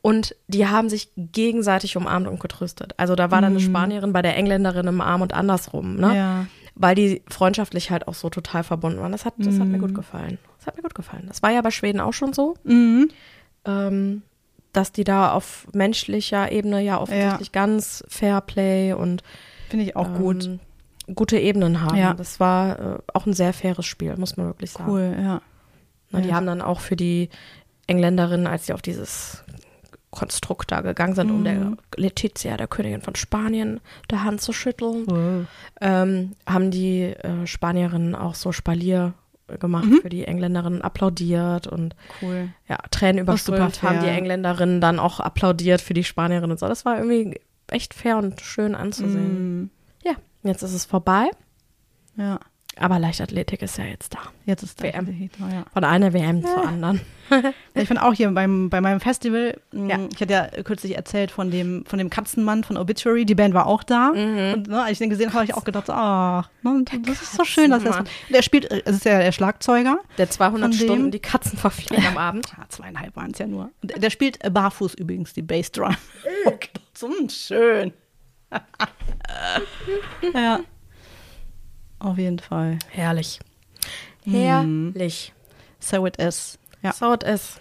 Und die haben sich gegenseitig umarmt und getröstet. Also da war dann eine Spanierin bei der Engländerin im Arm und andersrum, ne? Mhm. Ja. Weil die freundschaftlich halt auch so total verbunden waren. Das hat, das hat mir Mhm. gut gefallen. Das hat mir gut gefallen. Das war ja bei Schweden auch schon so, Mhm. ähm, dass die da auf menschlicher Ebene ja offensichtlich ganz Fair Play und Finde ich auch gut. ähm, gute Ebenen haben. Ja. Das war äh, auch ein sehr faires Spiel, muss man wirklich sagen. Cool, ja. Na, die Ja. haben dann auch für die Engländerinnen, als sie auf dieses Konstrukt da gegangen sind, um Mhm. der Letizia, der Königin von Spanien, der Hand zu schütteln, ähm, haben die äh, Spanierinnen auch so Spalier gemacht Mhm. für die Engländerinnen, applaudiert und Cool. ja, Tränen überströmt haben die. Engländerinnen dann auch applaudiert für die Spanierinnen und so. Das war irgendwie echt fair und schön anzusehen. Mhm. Ja, jetzt ist es vorbei, Ja, aber Leichtathletik ist ja jetzt da. jetzt ist WM. Ja. Von einer WM zur anderen. Ich finde auch hier beim, bei meinem Festival, mh, Ja. ich hatte ja kürzlich erzählt von dem, von dem Katzenmann von Obituary, die Band war auch da. Mhm. Und ne, als ich den gesehen habe, habe ich auch gedacht, ach, ne, das ist so schön, dass er. Der spielt, es ist ja der Schlagzeuger. Der 200 Von dem- Stunden die Katzen verfliegen am Abend. Ja, zweieinhalb waren es ja nur. Und der- spielt barfuß übrigens, die Bassdrum. Okay, so schön. ja. Auf jeden Fall. Herrlich. Herrlich. So it is. Ja. So it is.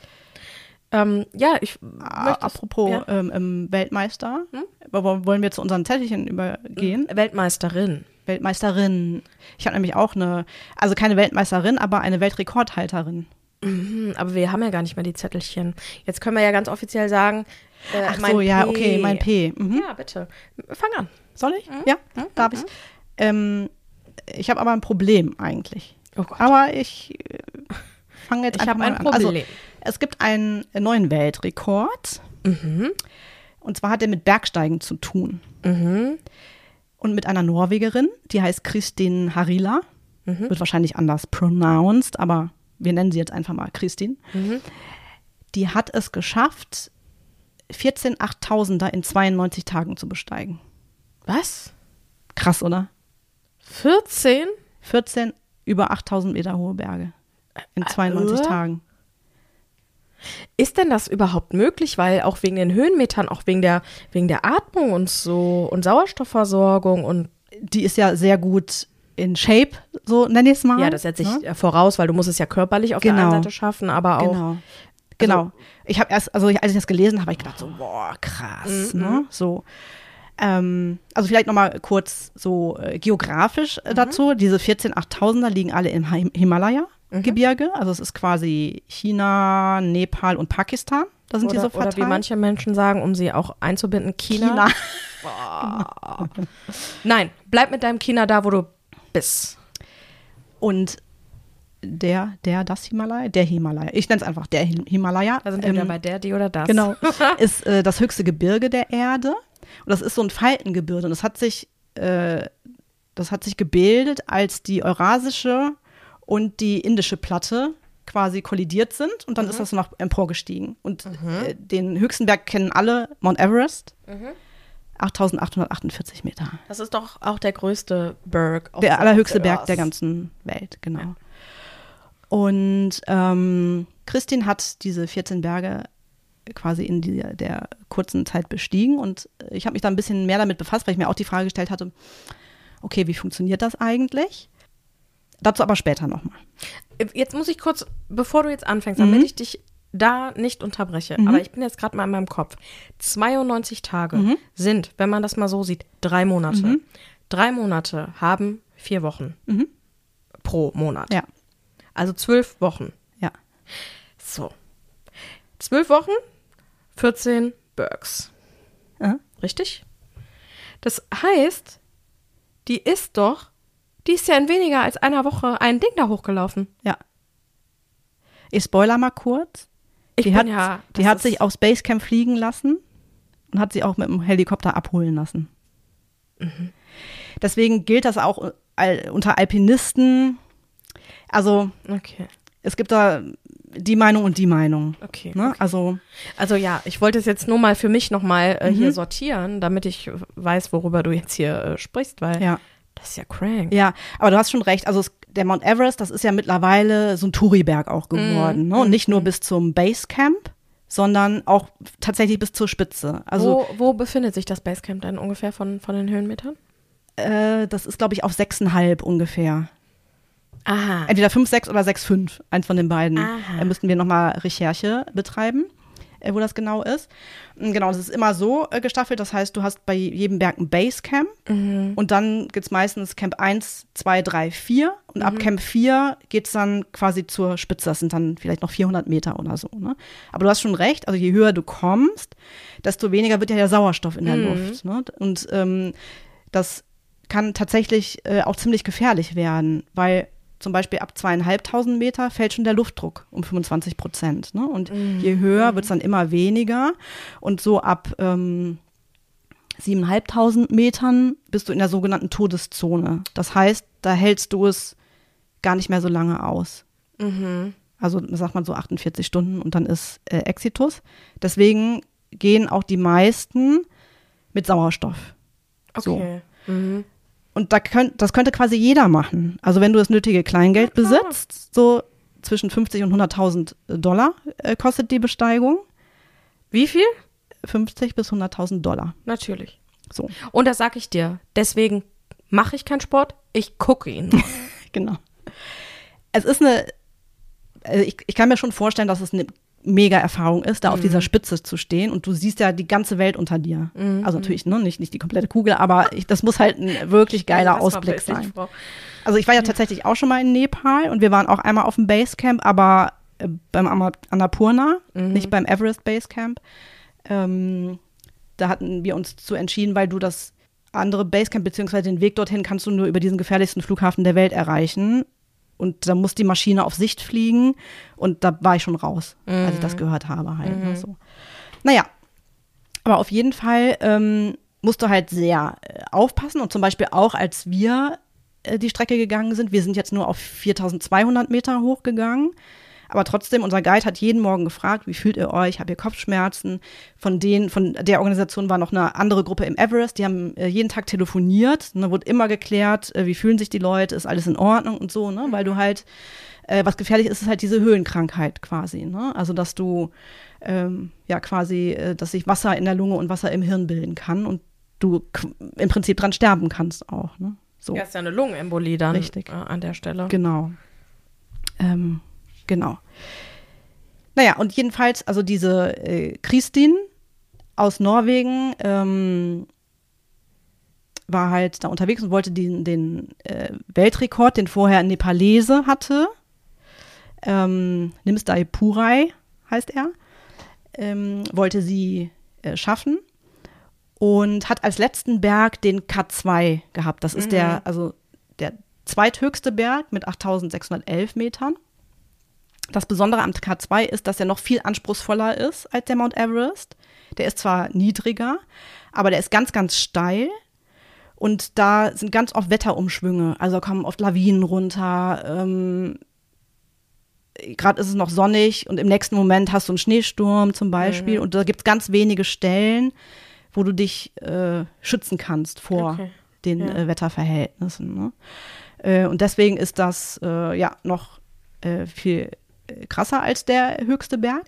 Ähm, ja, ich möchte apropos ja. ähm, ähm, Weltmeister, aber wollen wir zu unseren Zettelchen übergehen? Weltmeisterin. Weltmeisterin. Ich habe nämlich auch eine, also keine Weltmeisterin, aber eine Weltrekordhalterin. Hm, aber wir haben ja gar nicht mehr die Zettelchen. Jetzt können wir ja ganz offiziell sagen, äh, Ach mein so, ja, P. okay, mein P. Mhm. Ja, bitte. Fang an. Soll ich? Ja, darf ich. Ähm, ich habe aber ein Problem eigentlich. Oh. Aber ich äh, fange jetzt Ich einfach habe mal ein an. Problem. Also, es gibt einen neuen Weltrekord. Mhm. Und zwar hat er mit Bergsteigen zu tun. Mhm. Und mit einer Norwegerin, die heißt Kristin Harila. Mhm. Wird wahrscheinlich anders pronounced, aber wir nennen sie jetzt einfach mal Kristin. Mhm. Die hat es geschafft, 14 8000er in 92 Tagen zu besteigen. Was? Krass, oder? 14? 14 über 8000 Meter hohe Berge in 92 äh? Tagen. Ist denn das überhaupt möglich? Weil auch wegen den Höhenmetern, auch wegen der, wegen der Atmung und so und Sauerstoffversorgung und Die ist ja sehr gut in Shape, so nenne ich es mal. ja, das setzt sich ne? äh, voraus, weil du musst es ja körperlich auf der Genau. einen Seite schaffen, aber auch Genau. Genau. ich habe erst, also als ich das gelesen habe, habe ich gedacht so, boah, krass, Mhm. ne? So. Ähm, also vielleicht nochmal kurz so äh, geografisch Mhm. äh, dazu. Diese 14 8000er liegen alle im Him- Himalaya-Gebirge. Also es ist quasi China, Nepal und Pakistan. Da sind die oder, so oder verteilt. wie manche Menschen sagen, um sie auch einzubinden, China. Nein, bleib mit deinem China da, wo du bist. Und der, der, das Himalaya, der Himalaya, ich nenne es einfach der Him- Himalaya. Da sind wir ähm, wieder bei der, die oder das. Genau. ist äh, das höchste Gebirge der Erde. Und das ist so ein Faltengebirge. Und das hat sich, äh, das hat sich gebildet, als die eurasische und die indische Platte quasi kollidiert sind. Und dann Mhm. ist das so nach emporgestiegen. Und äh, den höchsten Berg kennen alle, Mount Everest. Mhm. 8848 Meter. Das ist doch auch der größte Berg. auf- Der allerhöchste Berg der ganzen Welt, genau. Und ähm, Christine hat diese 14 Berge quasi in dieser, der kurzen Zeit bestiegen und ich habe mich da ein bisschen mehr damit befasst, weil ich mir auch die Frage gestellt hatte, okay, wie funktioniert das eigentlich? Dazu aber später nochmal. Jetzt muss ich kurz, bevor du jetzt anfängst, Mhm. damit ich dich da nicht unterbreche, aber ich bin jetzt gerade mal in meinem Kopf. 92 Tage Mhm. sind, wenn man das mal so sieht, drei Monate. Drei Monate haben vier Wochen pro Monat. Mhm. Ja, Also zwölf Wochen. ja. So. Zwölf Wochen, 14 Bergs. Ja. Richtig? Das heißt, die ist doch, die ist ja in weniger als einer Woche ein Ding da hochgelaufen. ja. Ich spoiler mal kurz. Ich die hat, ja, die hat sich aufs Basecamp fliegen lassen und hat sie auch mit dem Helikopter abholen lassen. Mhm. Deswegen gilt das auch al- unter Alpinisten. Also Okay, es gibt da die Meinung und die Meinung. okay. Ne? okay. Also Also ja, ich wollte es jetzt nur mal für mich nochmal äh, Mhm. hier sortieren, damit ich weiß, worüber du jetzt hier äh, sprichst, weil ja, das ist ja crank. ja, aber du hast schon recht. Also es, der Mount Everest, das ist ja mittlerweile so ein Touriberg auch geworden. Mhm. Ne? Und nicht nur bis zum Basecamp, sondern auch tatsächlich bis zur Spitze. Also wo, wo befindet sich das Basecamp denn ungefähr von, von den Höhenmetern? äh, das ist, glaube ich, auf sechseinhalb ungefähr. Aha. Entweder 5, 6 oder 6, 5. Eins von den beiden. Aha. Da müssten wir nochmal Recherche betreiben, äh, wo das genau ist. Und Genau, das ist immer so äh, gestaffelt. Das heißt, du hast bei jedem Berg ein Basecamp Mhm. und dann gibt es meistens Camp 1, 2, 3, 4. Und Mhm. ab Camp 4 geht es dann quasi zur Spitze. Das sind dann vielleicht noch 400 Meter oder so. Ne? Aber du hast schon recht. Also je höher du kommst, desto weniger wird ja der Sauerstoff in der Mhm. Luft. Ne? Und ähm, das kann tatsächlich äh, auch ziemlich gefährlich werden, weil zum Beispiel ab zweieinhalbtausend Meter fällt schon der Luftdruck um 25 Prozent. Ne? Und je höher wird es dann immer weniger. Und so ab ähm, siebeneinhalbtausend Metern bist du in der sogenannten Todeszone. Das heißt, da hältst du es gar nicht mehr so lange aus. Mhm. Also sagt man so 48 Stunden und dann ist äh, Exitus. Deswegen gehen auch die meisten mit Sauerstoff. So. Okay. Mhm. Und da könnt, das könnte quasi jeder machen. Also wenn du das nötige Kleingeld Ja, besitzt, so zwischen 50 und 100.000 Dollar äh, kostet die Besteigung. Wie viel? 50 bis 100.000 Dollar. Natürlich. So, Und das sag ich dir. Deswegen mache ich keinen Sport, ich gucke ihn. genau. Es ist eine, also ich, ich kann mir schon vorstellen, dass es eine mega Erfahrung ist, da auf dieser Spitze zu stehen und du siehst ja die ganze Welt unter dir. Also natürlich, ne, nicht, nicht die komplette Kugel, aber ich, das muss halt ein wirklich geiler war Ausblick sein. Also ich war ja tatsächlich auch schon mal in Nepal und wir waren auch einmal auf dem Basecamp, aber äh, beim Annapurna, nicht beim Everest Basecamp. Ähm, da hatten wir uns zu entschieden, weil du das andere Basecamp beziehungsweise den Weg dorthin kannst du nur über diesen gefährlichsten Flughafen der Welt erreichen. Und da muss die Maschine auf Sicht fliegen und da war ich schon raus, als ich das gehört habe halt. Ne, so. Naja, aber auf jeden Fall ähm, musst du halt sehr äh, aufpassen und zum Beispiel auch als wir äh, die Strecke gegangen sind, wir sind jetzt nur auf 4200 Meter hochgegangen, Aber trotzdem, unser Guide hat jeden Morgen gefragt, wie fühlt ihr euch? Habt ihr Kopfschmerzen? Von denen, von der Organisation war noch eine andere Gruppe im Everest, die haben äh, jeden Tag telefoniert. Da ne, wurde immer geklärt, äh, wie fühlen sich die Leute, ist alles in Ordnung und so, ne? Weil du halt, äh, was gefährlich ist, ist halt diese Höhenkrankheit quasi, ne? Also, dass du ähm, ja quasi, äh, dass sich Wasser in der Lunge und Wasser im Hirn bilden kann und du im Prinzip dran sterben kannst auch, ne? So. Ja, ist ja eine Lungenembolie dann Richtig. An der Stelle. Genau. Ähm, genau. Naja, und jedenfalls, also diese äh, Christin aus Norwegen ähm, war halt da unterwegs und wollte den, den äh, Weltrekord, den vorher ein Nepalese hatte. Ähm, Nimsdai Purai heißt er. Ähm, wollte sie äh, schaffen und hat als letzten Berg den K2 gehabt. Das ist mhm. der, also der zweithöchste Berg mit 8611 Metern. Das Besondere am K2 ist, dass er noch viel anspruchsvoller ist als der Mount Everest. Der ist zwar niedriger, aber der ist ganz, ganz steil. Und da sind ganz oft Wetterumschwünge. Also kommen oft Lawinen runter. Ähm, Gerade ist es noch sonnig und im nächsten Moment hast du einen Schneesturm zum Beispiel. Mhm. Und da gibt es ganz wenige Stellen, wo du dich äh, schützen kannst vor okay. den ja. äh, Wetterverhältnissen. Ne? Äh, und deswegen ist das äh, ja noch äh, viel krasser als der höchste Berg.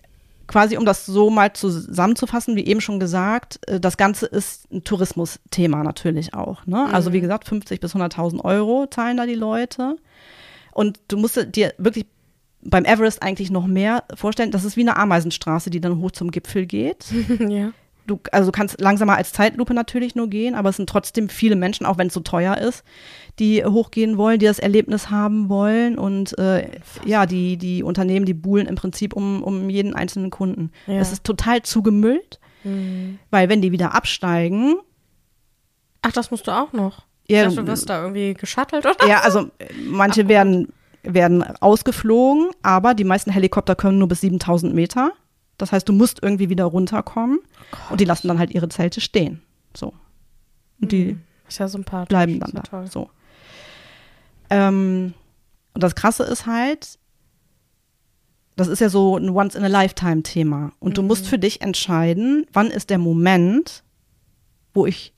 Quasi, um das so mal zusammenzufassen, wie eben schon gesagt, das Ganze ist ein Tourismusthema natürlich auch. Ne? Mhm. Also wie gesagt, 50 bis 100.000 Euro zahlen da die Leute. Und du musst dir wirklich beim Everest eigentlich noch mehr vorstellen, das ist wie eine Ameisenstraße, die dann hoch zum Gipfel geht. ja du, also du kannst langsamer als Zeitlupe natürlich nur gehen, aber es sind trotzdem viele Menschen, auch wenn es so teuer ist, die hochgehen wollen, die das Erlebnis haben wollen und äh, ja, die, die Unternehmen, die buhlen im Prinzip um, um jeden einzelnen Kunden. Ja. Es ist total zugemüllt, mhm. weil wenn die wieder absteigen. Ach, das musst du auch noch. Ja, dachte, du wirst da irgendwie geschattelt oder? Ja, also manche Ach, werden, werden ausgeflogen, aber die meisten Helikopter können nur bis 7000 Meter. Das heißt, du musst irgendwie wieder runterkommen oh und die lassen dann halt ihre Zelte stehen. So. Und die hm, ist ja sympathisch. bleiben dann da. Toll. So. Ähm, und das Krasse ist halt, das ist ja so ein Once-in-a-Lifetime-Thema. Und mhm. du musst mhm. für dich entscheiden, wann ist der Moment, wo ich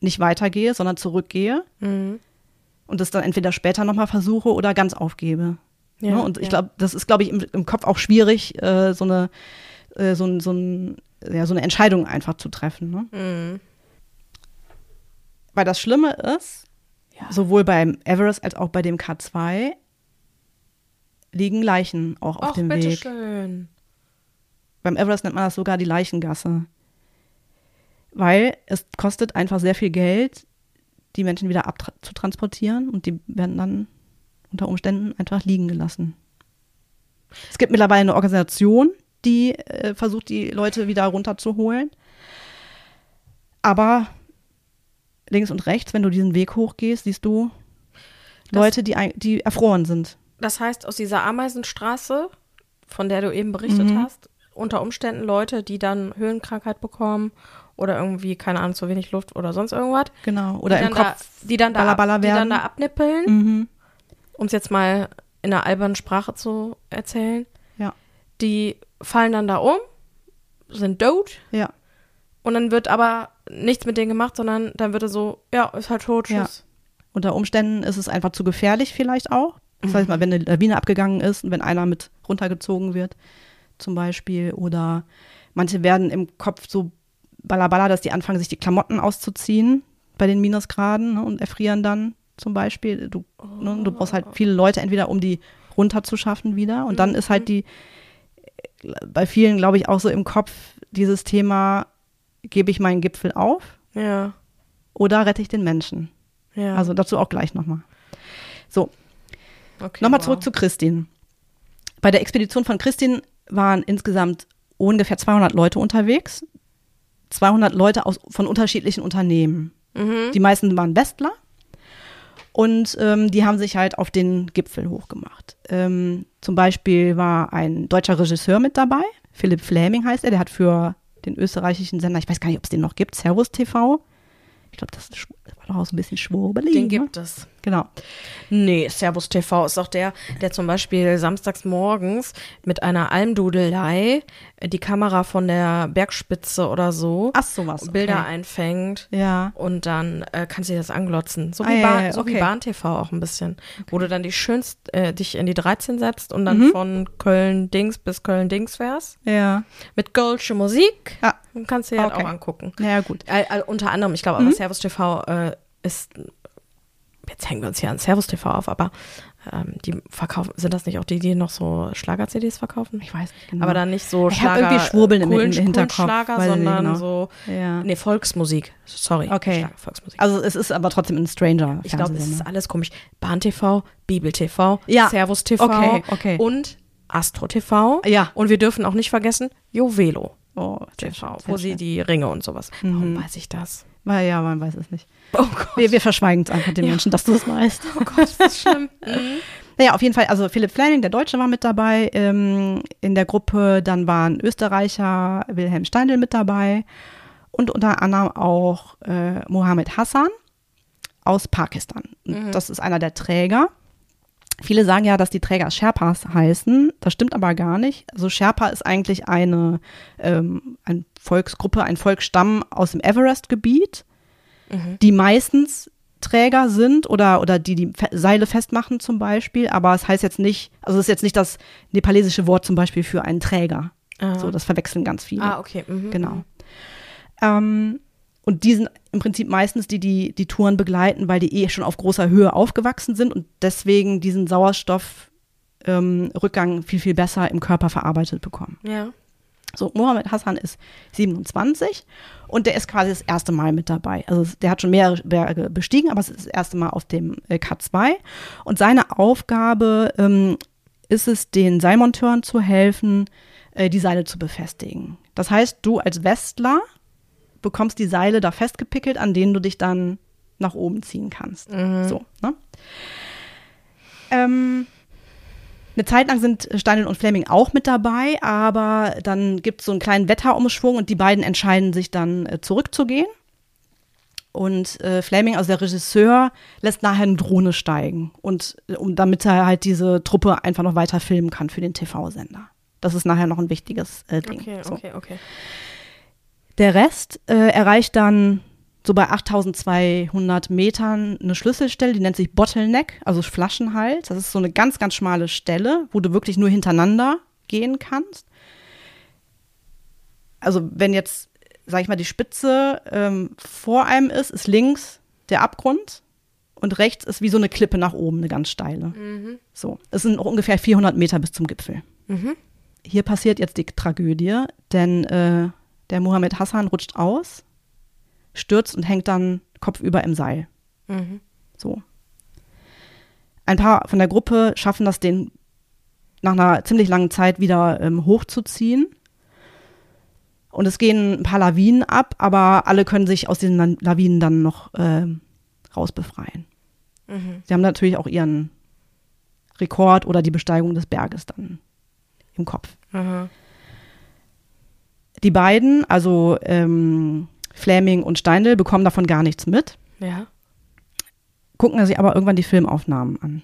nicht weitergehe, sondern zurückgehe mhm. und das dann entweder später nochmal versuche oder ganz aufgebe. Ja, ne? Und ich glaube, das ist, glaube ich, im, im, Kopf auch schwierig, äh, so eine äh, so, so, ein, ja, so eine Entscheidung einfach zu treffen. Ne? Mhm. Weil das Schlimme ist, ja. sowohl beim Everest als auch bei dem K2 liegen Leichen auch auf Och, dem Weg. Schön. Beim Everest nennt man das sogar die Leichengasse. Weil es kostet einfach sehr viel Geld, die Menschen wieder abzutransportieren und die werden dann unter Umständen einfach liegen gelassen. Es gibt mittlerweile eine Organisation, die äh, versucht, die Leute wieder runterzuholen. Aber links und rechts, wenn du diesen Weg hochgehst, siehst du das, Leute, die, die erfroren sind. Das heißt, aus dieser Ameisenstraße, von der du eben berichtet mhm. hast, unter Umständen Leute, die dann Höhenkrankheit bekommen oder irgendwie, keine Ahnung, zu wenig Luft oder sonst irgendwas. Genau. Oder im Kopf da, die dann da, Balla Balla die dann da abnippeln. Mhm um es jetzt mal in einer albernen Sprache zu erzählen. Ja. Die fallen dann da um, sind tot. Ja. Und dann wird aber nichts mit denen gemacht, sondern dann wird er so, ja, ist halt tot, tschüss. Ja. Unter Umständen ist es einfach zu gefährlich vielleicht auch. Das mhm. heißt mal, wenn eine Lawine abgegangen ist und wenn einer mit runtergezogen wird, zum Beispiel. Oder manche werden im Kopf so balabala, dass die anfangen, sich die Klamotten auszuziehen bei den Minusgraden ne, und erfrieren dann zum Beispiel. Du, oh. ne, du brauchst halt viele Leute, entweder um die runterzuschaffen wieder. Und dann ist halt mhm. die, bei vielen, glaube ich, auch so im Kopf dieses Thema, gebe ich meinen Gipfel auf? Ja. Oder rette ich den Menschen? Ja. Also dazu auch gleich nochmal. So. Okay, nochmal wow. zurück zu Christine. Bei der Expedition von Christine waren insgesamt ungefähr 200 Leute unterwegs. 200 Leute aus, von unterschiedlichen Unternehmen. Mhm. Die meisten waren Westler. Und ähm, die haben sich halt auf den Gipfel hochgemacht. Ähm, zum Beispiel war ein deutscher Regisseur mit dabei, Philipp Fläming heißt er, der hat für den österreichischen Sender, ich weiß gar nicht, ob es den noch gibt, Servus TV. Ich glaube, das, das, war doch auch so ein bisschen schwurbelig. Den ne? gibt es. Genau. Nee, Servus TV ist doch der, der zum Beispiel samstags morgens mit einer Almdudelei äh, die Kamera von der Bergspitze oder so Ach, sowas. Okay. Bilder einfängt Ja. und dann äh, kannst du dir das anglotzen. So Ah, wie, ja, Bahn, ja, so wie okay. Bahn TV auch ein bisschen. Wo du dann die schönst, äh, dich in die 13 setzt und dann Mhm. von Köln-Dings bis Köln-Dings fährst. Ja. Mit Goldsche Musik. Ja. Und kannst du dir halt Okay. auch angucken. Ja, gut. Äh, äh, unter anderem, ich glaube, Mhm. aber Servus TV äh, ist, jetzt hängen wir uns hier an Servus TV auf, aber ähm, die verkaufen, sind das nicht auch die, die noch so Schlager-CDs verkaufen? Ich weiß nicht genau. Aber dann nicht so Ich Schlager, irgendwie Schwurbeln im- im Hinterkopf, Schlager, ich sondern genau. so, ja. nee, Volksmusik. Sorry. Okay. Schlager, Volksmusik. Also es ist aber trotzdem ein Stranger. ich glaube, es ist alles komisch. Bahn TV, Bibel TV, Ja. Servus TV Okay, okay. und Astro TV. Ja. Und wir dürfen auch nicht vergessen, Jovelo Oh, TV, schön, wo sie schön. die Ringe und sowas. Warum weiß ich das? Weil, ja, man weiß es nicht. Oh. Wir, wir verschweigen es einfach den Ja. Menschen, dass du es weißt. Oh Gott, das ist schlimm. Mhm. Naja, auf jeden Fall, also Philipp Fleming, der Deutsche, war mit dabei ähm, in der Gruppe. Dann waren Österreicher Wilhelm Steindl mit dabei und unter anderem auch äh, Mohammed Hassan aus Pakistan. Und Das ist einer der Träger. Viele sagen ja, dass die Träger Sherpas heißen. Das stimmt aber gar nicht. Also Sherpa ist eigentlich eine, ähm, eine Volksgruppe, ein Volksstamm aus dem Everest-Gebiet, die meistens Träger sind oder, oder die die Seile festmachen zum Beispiel. Aber es heißt jetzt nicht, also es ist jetzt nicht das nepalesische Wort zum Beispiel für einen Träger. Ah. So, das verwechseln ganz viele. Ah, okay. Mhm. Genau. Ähm, und die sind im Prinzip meistens die, die die Touren begleiten, weil die eh schon auf großer Höhe aufgewachsen sind und deswegen diesen Sauerstoffrückgang ähm, viel, viel besser im Körper verarbeitet bekommen. Ja. So, Mohammed Hassan ist 27 und der ist quasi das erste Mal mit dabei. Also der hat schon mehrere Berge bestiegen, aber es ist das erste Mal auf dem äh, K2. Und seine Aufgabe ähm, ist es, den Seilmonteuren zu helfen, äh, die Seile zu befestigen. Das heißt, du als Westler bekommst die Seile da festgepickelt, an denen du dich dann nach oben ziehen kannst. So, ne? Ähm, eine Zeit lang sind Steindl und Fleming auch mit dabei, aber dann gibt es so einen kleinen Wetterumschwung und die beiden entscheiden sich dann äh, zurückzugehen. Und äh, Fleming, also der Regisseur, lässt nachher eine Drohne steigen und äh, um damit er halt diese Truppe einfach noch weiter filmen kann für den TV-Sender. Das ist nachher noch ein wichtiges äh, Ding. Okay, So. okay, okay. Der Rest äh, erreicht dann so bei 8200 Metern eine Schlüsselstelle, die nennt sich Bottleneck, also Flaschenhals. Das ist so eine ganz, ganz schmale Stelle, wo du wirklich nur hintereinander gehen kannst. Also wenn jetzt, sag ich mal, die Spitze ähm, vor einem ist, ist links der Abgrund und rechts ist wie so eine Klippe nach oben, eine ganz steile. So, es sind ungefähr 400 Meter bis zum Gipfel. Hier passiert jetzt die Tragödie, denn äh, der Mohammed Hassan rutscht aus, stürzt und hängt dann kopfüber im Seil. Mhm. So. Ein paar von der Gruppe schaffen das, den nach einer ziemlich langen Zeit wieder ähm, hochzuziehen. Und es gehen ein paar Lawinen ab, aber alle können sich aus diesen La- Lawinen dann noch ähm, rausbefreien. Mhm. Sie haben natürlich auch ihren Rekord oder die Besteigung des Berges dann im Kopf. Aha. Die beiden, also ähm, Fleming und Steindl, bekommen davon gar nichts mit, Ja. gucken sich aber irgendwann die Filmaufnahmen an.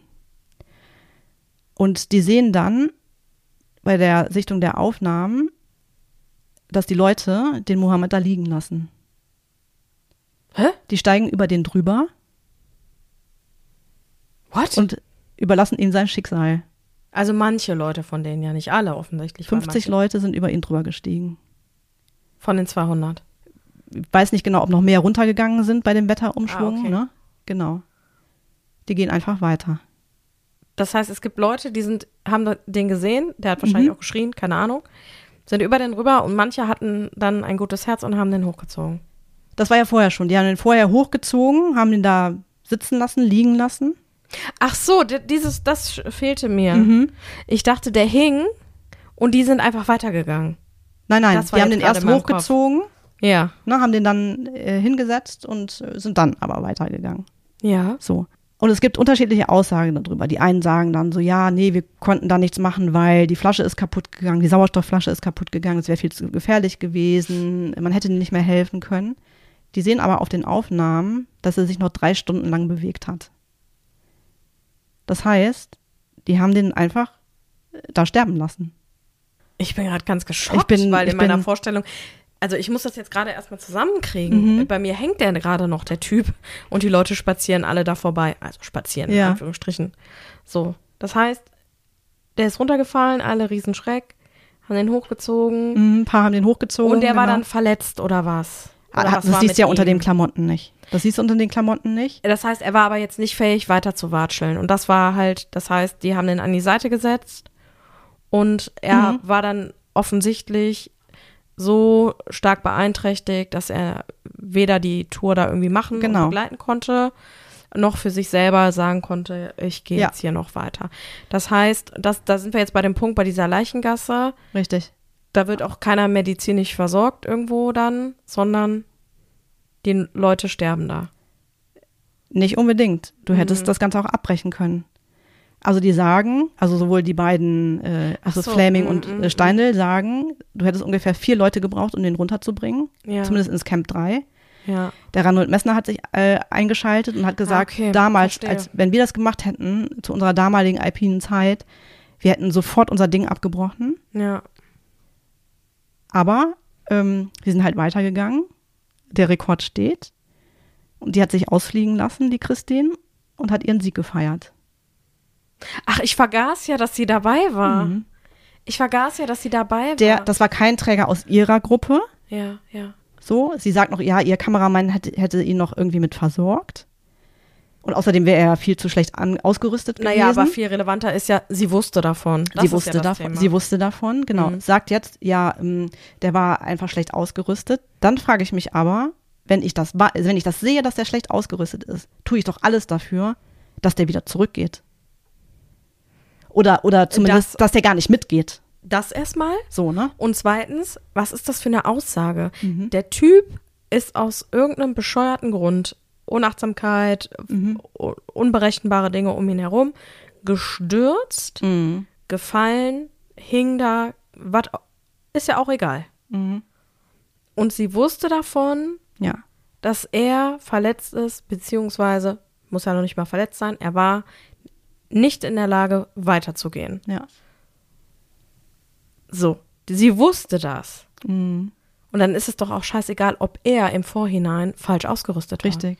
Und die sehen dann bei der Sichtung der Aufnahmen, dass die Leute den Mohammed da liegen lassen. Hä? Die steigen über den drüber What? und überlassen ihm sein Schicksal. also manche Leute von denen, ja nicht alle offensichtlich. weil 50 manche- Leute sind über ihn drüber gestiegen. Von den 200. Ich weiß nicht genau, ob noch mehr runtergegangen sind bei dem Wetterumschwung. Ah, okay. ne? Genau. Die gehen einfach weiter. Das heißt, es gibt Leute, die sind, haben den gesehen, der hat wahrscheinlich Mhm. auch geschrien, keine Ahnung, sind über den rüber und manche hatten dann ein gutes Herz und haben den hochgezogen. Das war ja vorher schon. Die haben den vorher hochgezogen, haben den da sitzen lassen, liegen lassen. Ach so, di- dieses, das fehlte mir. Mhm. Ich dachte, der hing und die sind einfach weitergegangen. Nein, nein, Das war die haben den erst hochgezogen, Ja. ne, haben den dann äh, hingesetzt und äh, sind dann aber weitergegangen. Ja. So. Und es gibt unterschiedliche Aussagen darüber. Die einen sagen dann so, ja, nee, wir konnten da nichts machen, weil die Flasche ist kaputt gegangen, die Sauerstoffflasche ist kaputt gegangen, es wäre viel zu gefährlich gewesen, man hätte nicht mehr helfen können. Die sehen aber auf den Aufnahmen, dass er sich noch drei Stunden lang bewegt hat. Das heißt, die haben den einfach äh, da sterben lassen. Ich bin gerade ganz geschockt, Ich bin- weil in meiner bin- Vorstellung, also ich muss das jetzt gerade erstmal zusammenkriegen. Mhm. Bei mir hängt der gerade noch, der Typ, und die Leute spazieren alle da vorbei. Also spazieren, in Ja. Anführungsstrichen. So, das heißt, der ist runtergefallen, alle Riesenschreck, haben den hochgezogen Mhm, Ein paar haben den hochgezogen. und der war genau. dann verletzt oder was? Oder Ah, was das war siehst du ja unter den Klamotten nicht. Das siehst du unter den Klamotten nicht. Das heißt, er war aber jetzt nicht fähig, weiter zu watscheln. Und das war halt, das heißt, die haben den an die Seite gesetzt und er Mhm. war dann offensichtlich so stark beeinträchtigt, dass er weder die Tour da irgendwie machen Genau. und begleiten konnte, noch für sich selber sagen konnte, ich gehe Ja. jetzt hier noch weiter. Das heißt, das, da sind wir jetzt bei dem Punkt bei dieser Leichengasse. Richtig. Da wird auch keiner medizinisch versorgt irgendwo dann, sondern die Leute sterben da. Nicht unbedingt. Du hättest Mhm. das Ganze auch abbrechen können. Also die sagen, also sowohl die beiden, äh, also so, Flaming mm, und mm, äh, Steindl sagen, du hättest ungefähr vier Leute gebraucht, um den runterzubringen. Ja. Zumindest ins Camp 3. ja. Der Ranold Messner hat sich äh, eingeschaltet und hat gesagt, okay, damals, verstehe. als wenn wir das gemacht hätten, zu unserer damaligen alpinen Zeit, wir hätten sofort unser Ding abgebrochen. Ja. Aber ähm, wir sind halt weitergegangen. Der Rekord steht. Und die hat sich ausfliegen lassen, die Christine, und hat ihren Sieg gefeiert. Ach, ich vergaß ja, dass sie dabei war. Mhm. Ich vergaß ja, dass sie dabei war. Der, das war kein Träger aus ihrer Gruppe. ja, ja. So, sie sagt noch, ja, ihr Kameramann hätte, hätte ihn noch irgendwie mit versorgt. Und außerdem wäre er viel zu schlecht an, ausgerüstet gewesen. Naja, aber viel relevanter ist ja, sie wusste davon. Das sie wusste ja davon. Thema. Sie wusste davon, genau. Mhm. Sagt jetzt, ja, ähm, der war einfach schlecht ausgerüstet. Dann frage ich mich aber, wenn ich das, wenn ich das sehe, dass der schlecht ausgerüstet ist, tue ich doch alles dafür, dass der wieder zurückgeht. Oder, oder zumindest, Das- dass der gar nicht mitgeht. Das erstmal. So, ne? Und zweitens, was ist das für eine Aussage? Mhm. Der Typ ist aus irgendeinem bescheuerten Grund, Unachtsamkeit, Mhm. unberechenbare Dinge um ihn herum, gestürzt, Mhm. gefallen, hing da, was, ist ja auch egal. Mhm. Und sie wusste davon, Ja. dass er verletzt ist, beziehungsweise, muss ja noch nicht mal verletzt sein, er war nicht in der Lage, weiterzugehen. Ja. So, sie wusste das. Mhm. Und dann ist es doch auch scheißegal, ob er im Vorhinein falsch ausgerüstet war. Richtig.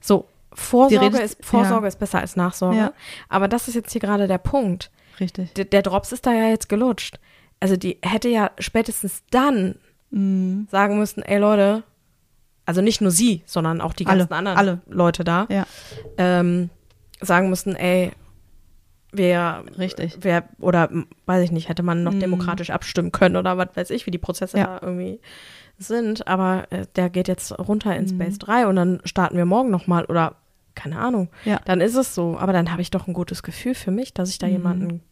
So, Vorsorge, Die Rede- ist, Vorsorge ja. ist besser als Nachsorge. Ja. Aber das ist jetzt hier gerade der Punkt. Richtig. Der, der Drops ist da ja jetzt gelutscht. Also die hätte ja spätestens dann Mhm. sagen müssen, ey Leute, also nicht nur sie, sondern auch die Alle, ganzen anderen alle. Leute da, Ja, ähm, sagen müssen, ey, wer, richtig. wer, oder weiß ich nicht, hätte man noch Mhm. demokratisch abstimmen können oder was weiß ich, wie die Prozesse Ja. da irgendwie sind. Aber äh, der geht jetzt runter in Mhm. Space 3 und dann starten wir morgen nochmal oder keine Ahnung. Ja. Dann ist es so. Aber dann habe ich doch ein gutes Gefühl für mich, dass ich da Mhm. jemanden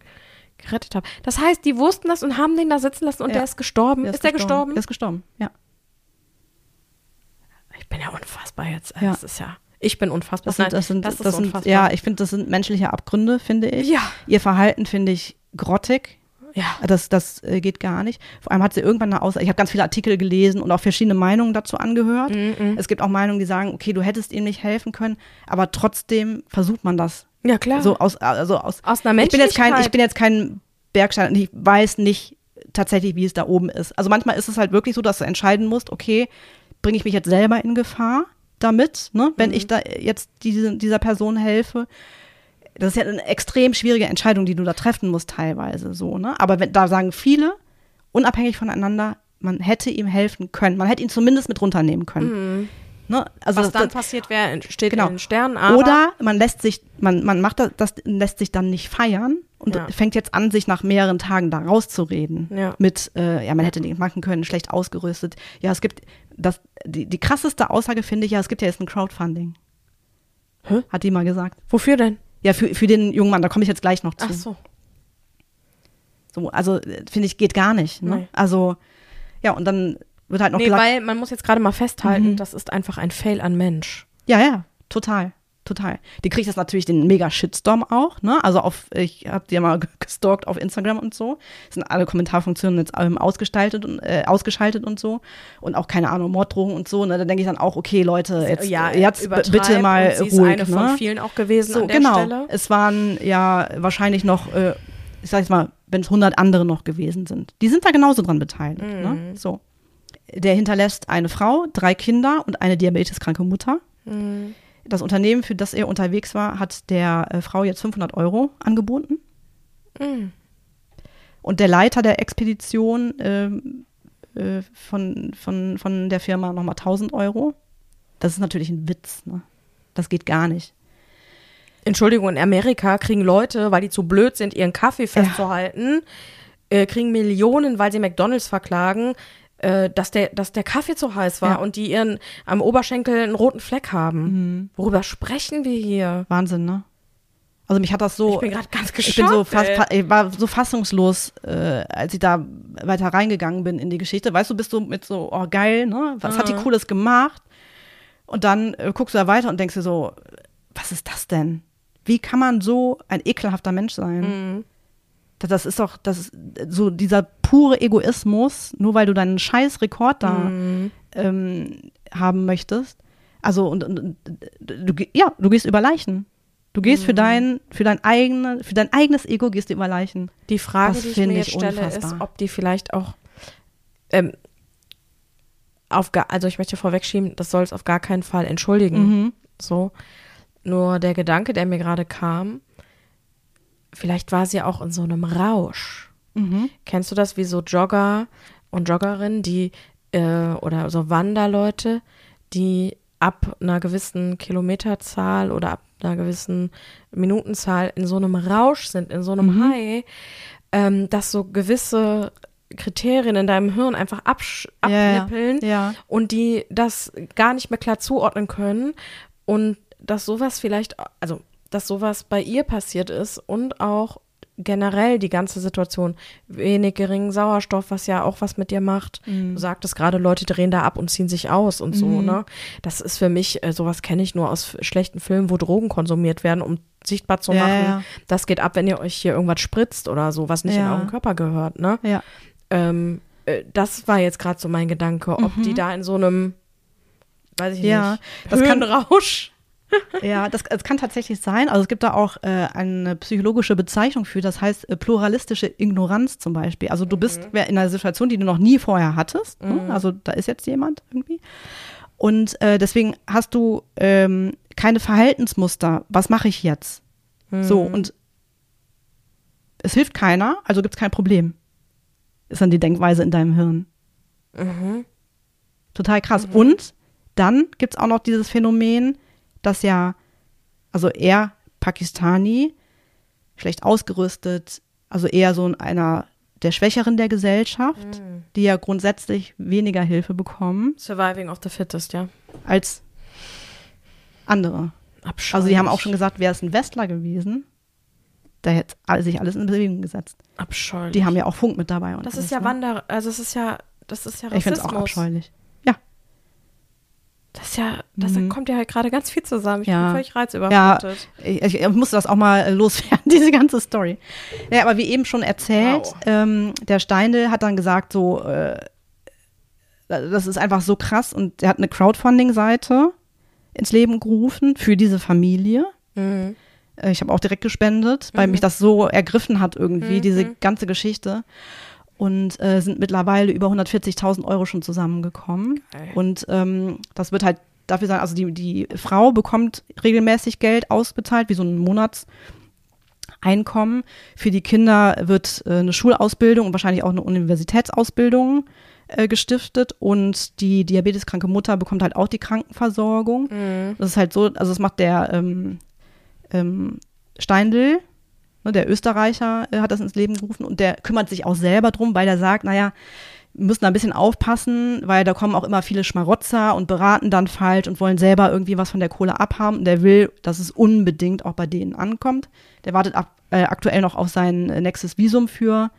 gerettet habe. Das heißt, die wussten das und haben den da sitzen lassen und Ja. der ist gestorben. Der ist, der gestorben? Der ist gestorben, ja. Ich bin ja unfassbar jetzt. Ja. Das ist ja. Ich bin unfassbar. Das sind, das sind, das ist das sind, unfassbar. ja, ich finde, das sind menschliche Abgründe, finde ich. Ja. Ihr Verhalten finde ich grottig. Ja. Das, das äh, geht gar nicht. Vor allem hat sie irgendwann eine Aussage, ich habe ganz viele Artikel gelesen und auch verschiedene Meinungen dazu angehört. Mhm. Es gibt auch Meinungen, die sagen, okay, du hättest ihm nicht helfen können, aber trotzdem versucht man das. Ja, klar. So aus, also aus, Aus einer ich bin jetzt kein, ich Menschlichkeit. bin jetzt kein Bergsteiger und ich weiß nicht tatsächlich, wie es da oben ist. Also manchmal ist es halt wirklich so, dass du entscheiden musst, okay, bringe ich mich jetzt selber in Gefahr damit, ne, wenn Mhm. ich da jetzt diese, dieser Person helfe. Das ist ja eine extrem schwierige Entscheidung, die du da treffen musst teilweise so, ne? Aber wenn, da sagen viele, unabhängig voneinander, man hätte ihm helfen können. Man hätte ihn zumindest mit runternehmen können. Ne? Also. Was das, dann passiert wäre, steht Genau. in den Sternen. Aber oder man lässt sich, man, man macht das, das lässt sich dann nicht feiern und Ja. fängt jetzt an, sich nach mehreren Tagen da rauszureden. Ja. Mit, äh, ja, man hätte den machen können, schlecht ausgerüstet. Ja, es gibt, das, die, die krasseste Aussage finde ich ja, es gibt ja jetzt ein Crowdfunding. Hä? Hat die mal gesagt. wofür denn? Ja, für, für den jungen Mann, da komme ich jetzt gleich noch zu. Ach so. So, also äh, finde ich, geht gar nicht. Ne? Also, ja, und dann wird halt noch Nee, gesagt, weil man muss jetzt gerade mal festhalten, Mhm. das ist einfach ein Fail an Mensch. ja, ja, total. total. Die kriegt das natürlich den mega Shitstorm auch, ne? Also auf, ich habe die ja mal gestalkt auf Instagram und so. Sind alle Kommentarfunktionen jetzt ähm, ausgestaltet und äh, ausgeschaltet und so. Und auch keine Ahnung, Morddrohungen und so. Ne? Da denke ich dann auch, okay, Leute, jetzt, ja, jetzt bitte mal und sie ruhig. Ist eine ne? von vielen auch gewesen so, an der genau. Stelle. Es waren ja wahrscheinlich noch, äh, ich sag jetzt mal, wenn es 100 andere noch gewesen sind. Die sind da genauso dran beteiligt. Mhm. Ne? So. Der hinterlässt eine Frau, drei Kinder und eine diabeteskranke Mutter. Mhm. Das Unternehmen, für das er unterwegs war, hat der äh, Frau jetzt 500 Euro angeboten. Mhm. Und der Leiter der Expedition ähm, äh, von, von, von der Firma nochmal 1000 Euro. Das ist natürlich ein Witz. Ne? Das geht gar nicht. Entschuldigung, in Amerika kriegen Leute, weil die zu blöd sind, ihren Kaffee festzuhalten, äh, kriegen Millionen, weil sie McDonalds verklagen, äh, dass, der, dass der Kaffee zu heiß war Ja. und die ihren am Oberschenkel einen roten Fleck haben. Worüber sprechen wir hier? Wahnsinn, ne? Also mich hat das so. Ich bin gerade ganz geschockt. Ich bin so fast, ey. fa- ich war so fassungslos, äh, als ich da weiter reingegangen bin in die Geschichte. Weißt du, bist du mit so, oh geil, ne? Was hat die Mhm. Cooles gemacht? Und dann äh, guckst du da weiter und denkst dir so, was ist das denn? Wie kann man so ein ekelhafter Mensch sein? Mhm. Das, das ist doch, das ist so dieser pure Egoismus, nur weil du deinen scheiß Rekord da Mhm. ähm, haben möchtest. Also und, und, du, ja, du gehst über Leichen. Du gehst Mhm. für dein, für dein eigene, für dein eigenes Ego gehst du über Leichen. Die Frage, Das die ich finde mir ich jetzt stelle, ist, unfassbar. ob die vielleicht auch ähm, auf gar, also ich möchte vorwegschieben, das soll es auf gar keinen Fall entschuldigen. Mhm. So. Nur der Gedanke, der mir gerade kam, vielleicht war sie auch in so einem Rausch. Mhm. Kennst du das wie so Jogger und Joggerinnen, die äh, oder so Wanderleute, die ab einer gewissen Kilometerzahl oder ab einer gewissen Minutenzahl in so einem Rausch sind, in so einem Mhm. High, ähm, dass so gewisse Kriterien in deinem Hirn einfach absch ja. abnippeln Ja. und die das gar nicht mehr klar zuordnen können und dass sowas vielleicht, also dass sowas bei ihr passiert ist und auch generell die ganze Situation, wenig geringen Sauerstoff, was ja auch was mit dir macht. Mhm. Du sagtest gerade, Leute drehen da ab und ziehen sich aus und so, Mhm. ne? Das ist für mich, äh, sowas kenne ich nur aus schlechten Filmen, wo Drogen konsumiert werden, um sichtbar zu Ja, machen, ja. das geht ab, wenn ihr euch hier irgendwas spritzt oder so, was nicht in Ja. euren Körper gehört, ne? Ja. Ähm, äh, das war jetzt gerade so mein Gedanke, ob die da in so einem, weiß ich Mhm. Ja, nicht, das kann- Höhenrausch. Ja, das, das kann tatsächlich sein. Also es gibt da auch äh, eine psychologische Bezeichnung für, das heißt äh, pluralistische Ignoranz zum Beispiel. Also du bist wer in einer Situation, die du noch nie vorher hattest. Ne? Also da ist jetzt jemand irgendwie. Und äh, deswegen hast du ähm, keine Verhaltensmuster. Was mache ich jetzt? So, und es hilft keiner, also gibt es kein Problem. Ist dann die Denkweise in deinem Hirn. Total krass. Und dann gibt es auch noch dieses Phänomen, dass ja, also er Pakistani, schlecht ausgerüstet, also eher so in einer der Schwächeren der Gesellschaft, die ja grundsätzlich weniger Hilfe bekommen Surviving of the fittest, ja. als andere. Abscheulich. Also sie haben auch schon gesagt, wäre es ein Westler gewesen, da hätte sich alles in Bewegung gesetzt. Abscheulich. Die haben ja auch Funk mit dabei. Und das alles, ist ja ne? Wander, also es ist ja, das ist ja Rassismus. Ich finde es auch abscheulich. Ja, Das ist ja, das Mhm. kommt ja halt gerade ganz viel zusammen. Ich Ja. bin völlig ja reizüberflutet. ich, ich, ich musste das auch mal äh, loswerden, diese ganze Story. Ja, aber wie eben schon erzählt, Wow. ähm, der Steindl hat dann gesagt, so, äh, das ist einfach so krass und er hat eine Crowdfunding-Seite ins Leben gerufen für diese Familie. Mhm. Äh, Ich habe auch direkt gespendet, weil mich das so ergriffen hat irgendwie, Mhm. diese ganze Geschichte. Und äh, sind mittlerweile über 140.000 Euro schon zusammengekommen. Geil. Und ähm, das wird halt dafür sein, also die, die Frau bekommt regelmäßig Geld ausbezahlt, wie so ein Monatseinkommen. Für die Kinder wird äh, eine Schulausbildung und wahrscheinlich auch eine Universitätsausbildung äh, gestiftet. Und die diabeteskranke Mutter bekommt halt auch die Krankenversorgung. Mhm. Das ist halt so, also das macht der ähm, ähm, Steindl, ne, der Österreicher, äh, hat das ins Leben gerufen und der kümmert sich auch selber drum, weil er sagt, naja, wir müssen da ein bisschen aufpassen, weil da kommen auch immer viele Schmarotzer und beraten dann falsch und wollen selber irgendwie was von der Kohle abhaben. Und der will, dass es unbedingt auch bei denen ankommt. Der wartet ab, äh, aktuell noch auf sein äh, nächstes Visum für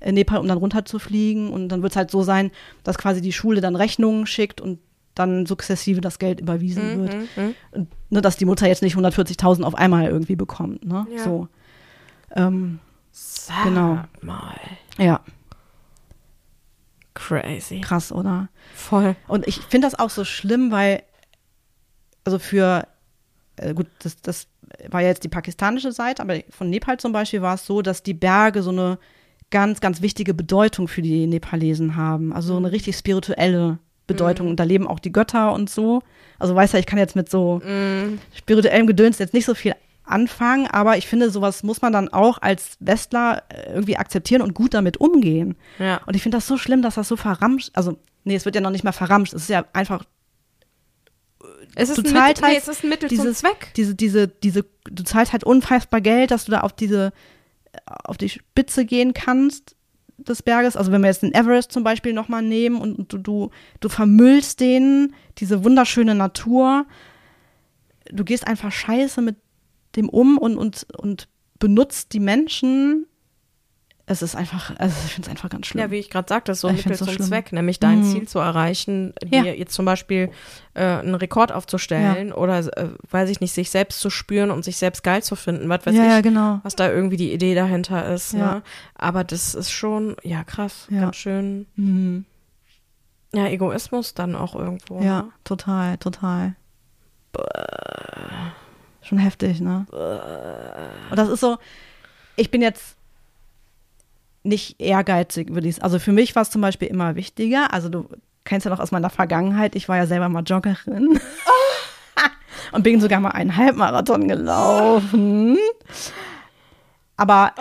äh, Nepal, um dann runterzufliegen. Und dann wird es halt so sein, dass quasi die Schule dann Rechnungen schickt und dann sukzessive das Geld überwiesen Mhm, wird. mhm. Und, ne, dass die Mutter jetzt nicht 140.000 auf einmal irgendwie bekommt. Ne? Ja. So. Ähm, Sag Genau. mal. ja, Crazy. krass, oder? Voll. Und ich finde das auch so schlimm, weil, also für, äh, gut, das, das war ja jetzt die pakistanische Seite, aber von Nepal zum Beispiel war es so, dass die Berge so eine ganz, ganz wichtige Bedeutung für die Nepalesen haben. Also so eine richtig spirituelle Bedeutung. Und da leben auch die Götter und so. Also weißt du, ich kann jetzt mit so spirituellem Gedöns jetzt nicht so viel anfangen, aber ich finde, sowas muss man dann auch als Westler äh, irgendwie akzeptieren und gut damit umgehen. Ja. Und ich finde das so schlimm, dass das so verramscht, also nee, es wird ja noch nicht mal verramscht, es ist ja einfach Es ist, ein Mittel, nee, halt es ist ein Mittel zum dieses, Zweck. diese, diese, diese, du zahlst halt unfassbar Geld, dass du da auf diese, auf die Spitze gehen kannst des Berges. Also wenn wir jetzt den Everest zum Beispiel nochmal nehmen und du, du, du vermüllst den, diese wunderschöne Natur, du gehst einfach scheiße mit dem um und, und, und benutzt die Menschen. Es ist einfach, also ich finde es einfach ganz schlimm. Ja, wie ich gerade sagte, so ein Mittel so zum schlimm. Zweck, nämlich dein Mhm. Ziel zu erreichen, Ja. dir jetzt zum Beispiel äh, einen Rekord aufzustellen oder, äh, weiß ich nicht, sich selbst zu spüren und sich selbst geil zu finden, was weiß ja, ich, ja, genau. was da irgendwie die Idee dahinter ist. Ja. Ne? Aber das ist schon, ja, krass, Ja. ganz schön, Mhm. ja, Egoismus dann auch irgendwo. Ja, Ne? total, total. Schon heftig, ne? Und das ist so, ich bin jetzt nicht ehrgeizig, würde ich Also für mich war es zum Beispiel immer wichtiger. Also du kennst ja noch aus meiner Vergangenheit, ich war ja selber mal Joggerin. Und bin sogar mal einen Halbmarathon gelaufen. Aber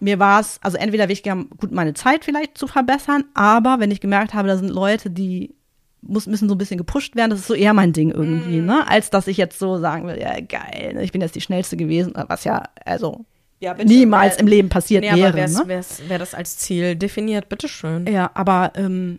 mir war es, also entweder wichtiger, gut, meine Zeit vielleicht zu verbessern, aber wenn ich gemerkt habe, da sind Leute, die muss, müssen so ein bisschen gepusht werden, das ist so eher mein Ding irgendwie, ne? Als dass ich jetzt so sagen will, ja, geil, ne, ich bin jetzt die Schnellste gewesen, was ja, also Ja, bitte. niemals Äh, im Leben passiert Nee, wäre. wer's, ne? wer das als Ziel definiert, bitteschön. Ja, aber ähm,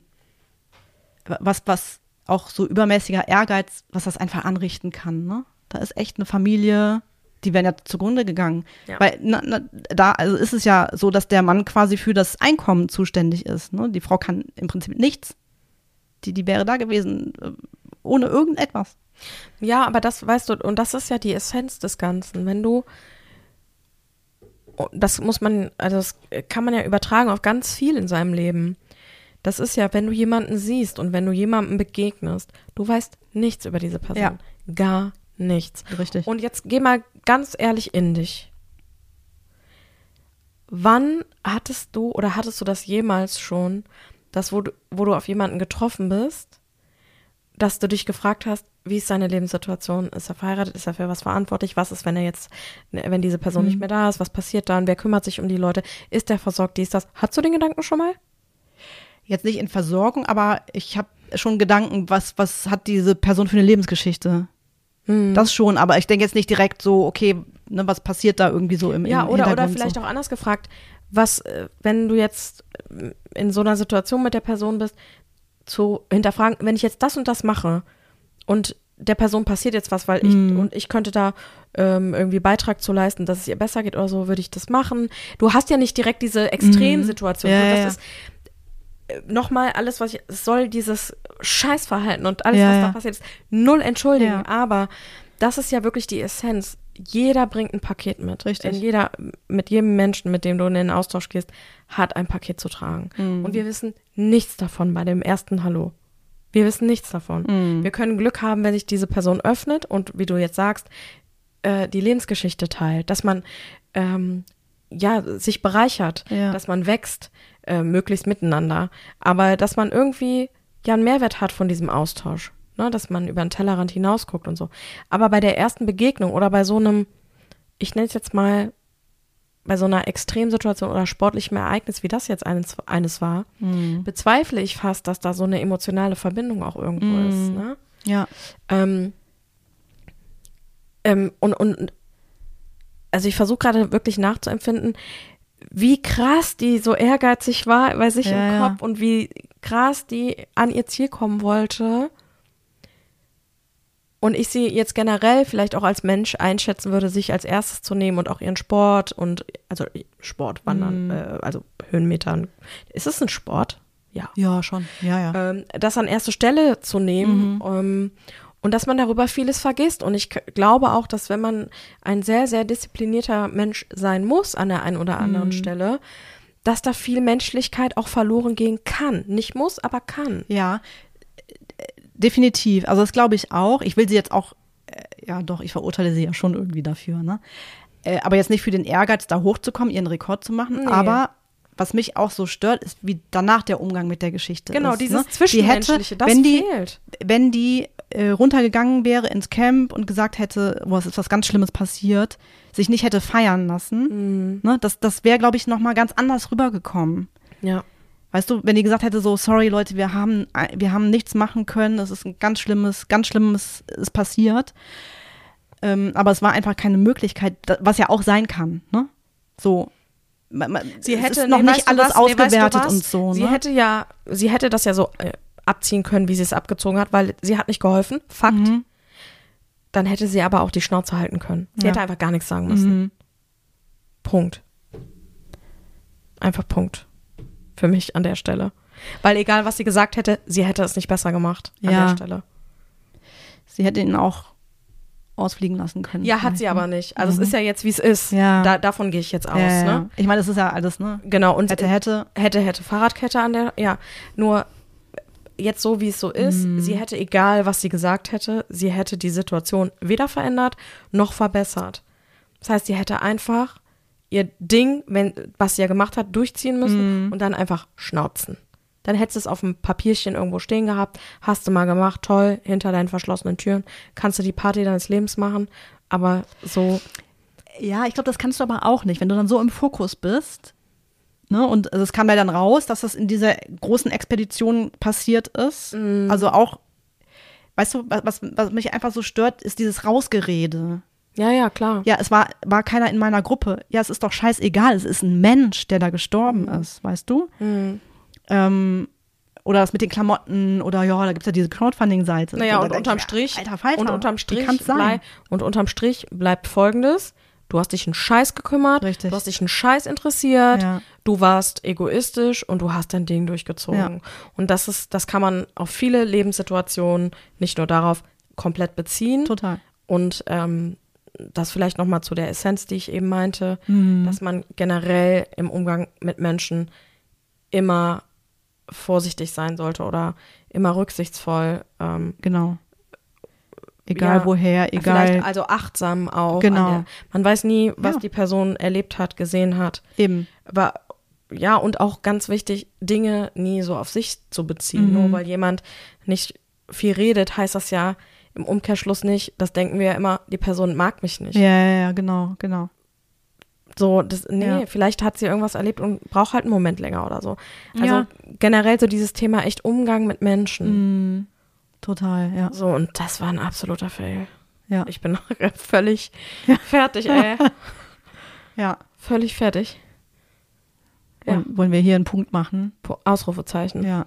was, was auch so übermäßiger Ehrgeiz, was das einfach anrichten kann, ne? Da ist echt eine Familie, die wären ja zugrunde gegangen. Ja. Weil na, na, da also ist es ja so, dass der Mann quasi für das Einkommen zuständig ist. Ne? Die Frau kann im Prinzip nichts. Die, die wäre da gewesen, äh, ohne irgendetwas. Ja, aber das weißt du, und das ist ja die Essenz des Ganzen. Wenn du, oh, das muss man, also das kann man ja übertragen auf ganz viel in seinem Leben. Das ist ja, wenn du jemanden siehst und wenn du jemandem begegnest, du weißt nichts über diese Person. Ja. Gar nichts. Richtig. Und jetzt geh mal ganz ehrlich in dich. Wann hattest du oder hattest du das jemals schon, dass wo du, wo du auf jemanden getroffen bist, dass du dich gefragt hast, wie ist seine Lebenssituation? Ist er verheiratet? Ist er für was verantwortlich? Was ist, wenn er jetzt, wenn diese Person Mhm. nicht mehr da ist? Was passiert dann? Wer kümmert sich um die Leute? Ist der versorgt? Dies, das? Hast du den Gedanken schon mal? Jetzt nicht in Versorgung, aber ich habe schon Gedanken, was, was hat diese Person für eine Lebensgeschichte? Hm. Das schon, aber ich denke jetzt nicht direkt so, okay, ne, was passiert da irgendwie so im, Ja, im oder, oder vielleicht so. auch anders gefragt, was, äh, wenn du jetzt äh, in so einer Situation mit der Person bist, zu hinterfragen, wenn ich jetzt das und das mache und der Person passiert jetzt was, weil ich Mhm. und ich könnte da ähm, irgendwie Beitrag zu leisten, dass es ihr besser geht oder so, würde ich das machen. Du hast ja nicht direkt diese Extremsituation. Mhm. Ja, das ja, ist äh, nochmal alles, was ich, es soll dieses Scheißverhalten und alles, Ja, was da passiert ist, null entschuldigen. Aber das ist ja wirklich die Essenz. Jeder bringt ein Paket mit. Richtig. In jeder, mit jedem Menschen, mit dem du in den Austausch gehst, hat ein Paket zu tragen. Mhm. Und wir wissen nichts davon bei dem ersten Hallo. Wir wissen nichts davon. Mhm. Wir können Glück haben, wenn sich diese Person öffnet und, wie du jetzt sagst, äh, die Lebensgeschichte teilt, dass man ähm, ja sich bereichert, Ja. dass man wächst, äh, möglichst miteinander, aber dass man irgendwie ja einen Mehrwert hat von diesem Austausch, ne? dass man über den Tellerrand hinausguckt und so. Aber bei der ersten Begegnung oder bei so einem, ich nenne es jetzt mal, bei so einer Extremsituation oder sportlichem Ereignis, wie das jetzt eines, eines war, Mhm. bezweifle ich fast, dass da so eine emotionale Verbindung auch irgendwo Mhm. ist. Ne? Ja. Ähm, ähm, und, und also ich versuche gerade wirklich nachzuempfinden, wie krass die so ehrgeizig war bei sich Ja, im ja. Kopf und wie krass die an ihr Ziel kommen wollte. Und ich sie jetzt generell vielleicht auch als Mensch einschätzen würde, sich als erstes zu nehmen und auch ihren Sport und, also Sport, Wandern, Mhm. äh, also Höhenmetern. Ist es ein Sport? Ja. Ja, schon. Ja, ja. Ähm, das an erste Stelle zu nehmen. Ähm, und dass man darüber vieles vergisst. Und ich glaube auch, dass wenn man ein sehr, sehr disziplinierter Mensch sein muss an der einen oder anderen Stelle, dass da viel Menschlichkeit auch verloren gehen kann. Nicht muss, aber kann. Ja, definitiv. Also das glaube ich auch. Ich will sie jetzt auch, äh, ja doch, ich verurteile sie ja schon irgendwie dafür, ne? Äh, aber jetzt nicht für den Ehrgeiz, da hochzukommen, ihren Rekord zu machen. Nee. Aber was mich auch so stört, ist, wie danach der Umgang mit der Geschichte Genau, ist. dieses ne? Zwischenmenschliche, die hätte, das wenn die, fehlt. wenn die äh, runtergegangen wäre ins Camp und gesagt hätte, boah, es ist was ganz Schlimmes passiert, sich nicht hätte feiern lassen, Mhm. ne? das, das wäre, glaube ich, noch mal ganz anders rübergekommen. Ja. Weißt du, wenn die gesagt hätte, so, sorry Leute, wir haben, wir haben nichts machen können, es ist ein ganz schlimmes, ganz schlimmes ist passiert. Ähm, aber es war einfach keine Möglichkeit, was ja auch sein kann, ne? So. Sie hätte noch nee, nicht weißt du alles was? Nee, weißt du ausgewertet und so, Sie ne? hätte ja, sie hätte das ja so äh, abziehen können, wie sie es abgezogen hat, weil sie hat nicht geholfen. Fakt. Mhm. Dann hätte sie aber auch die Schnauze halten können. Sie Ja. hätte einfach gar nichts sagen müssen. Mhm. Punkt. Einfach Punkt. Für mich an der Stelle. Weil egal, was sie gesagt hätte, sie hätte es nicht besser gemacht an Ja. der Stelle. Sie hätte ihn auch ausfliegen lassen können. Ja, hat sie vielleicht, aber nicht. Also es ist ja jetzt, wie es ist. Ja. Da, davon gehe ich jetzt aus. Ja. Ne? Ich meine, das ist ja alles, ne? Genau. Und Hätte, hätte. hätte, hätte Fahrradkette an der, ja, nur jetzt so, wie es so ist, Mhm. sie hätte, egal was sie gesagt hätte, sie hätte die Situation weder verändert noch verbessert. Das heißt, sie hätte einfach ihr Ding, wenn, was sie ja gemacht hat, durchziehen müssen Mhm. und dann einfach schnauzen. Dann hättest du es auf dem Papierchen irgendwo stehen gehabt, hast du mal gemacht, toll, hinter deinen verschlossenen Türen, kannst du die Party deines Lebens machen, aber so, Ja, ich glaube, das kannst du aber auch nicht, wenn du dann so im Fokus bist. Ne, und also es kam ja dann raus, dass das in dieser großen Expedition passiert ist. Mhm. Also auch, weißt du, was, was, was mich einfach so stört, ist dieses Rausgerede. Ja, ja, klar. Ja, es war, war keiner in meiner Gruppe. Ja, es ist doch scheißegal. Es ist ein Mensch, der da gestorben Mhm. ist, weißt du? Ähm, oder das mit den Klamotten oder ja, da gibt es ja diese Crowdfunding-Seite. Naja, und denk unterm ich, Strich, Alter Falter, und unterm Strich, kann's sein? blei- und unterm Strich bleibt folgendes. Du hast dich einen Scheiß gekümmert, Richtig. du hast dich einen Scheiß interessiert, Ja. du warst egoistisch und du hast dein Ding durchgezogen. Ja. Und das ist, das kann man auf viele Lebenssituationen, nicht nur darauf, komplett beziehen. Total. Und ähm, das vielleicht nochmal zu der Essenz, die ich eben meinte, Mhm. dass man generell im Umgang mit Menschen immer vorsichtig sein sollte oder immer rücksichtsvoll. Ähm, Genau. Egal Ja, woher, egal. Vielleicht also achtsam auch. Genau. Der, man weiß nie, was Ja. die Person erlebt hat, gesehen hat. Eben. Aber ja, und auch ganz wichtig, Dinge nie so auf sich zu beziehen. Mhm. Nur weil jemand nicht viel redet, heißt das ja im Umkehrschluss nicht, das denken wir ja immer, die Person mag mich nicht. Ja, ja, ja, genau, genau. So, das, nee, Ja. vielleicht hat sie irgendwas erlebt und braucht halt einen Moment länger oder so. Also Ja. generell so dieses Thema echt Umgang mit Menschen. Mhm. Total, ja. So, und das war ein absoluter Fail. Ja. Ich bin völlig fertig, ey. ja. Völlig fertig. Ja. Wollen wir hier einen Punkt machen? Ausrufezeichen. Ja.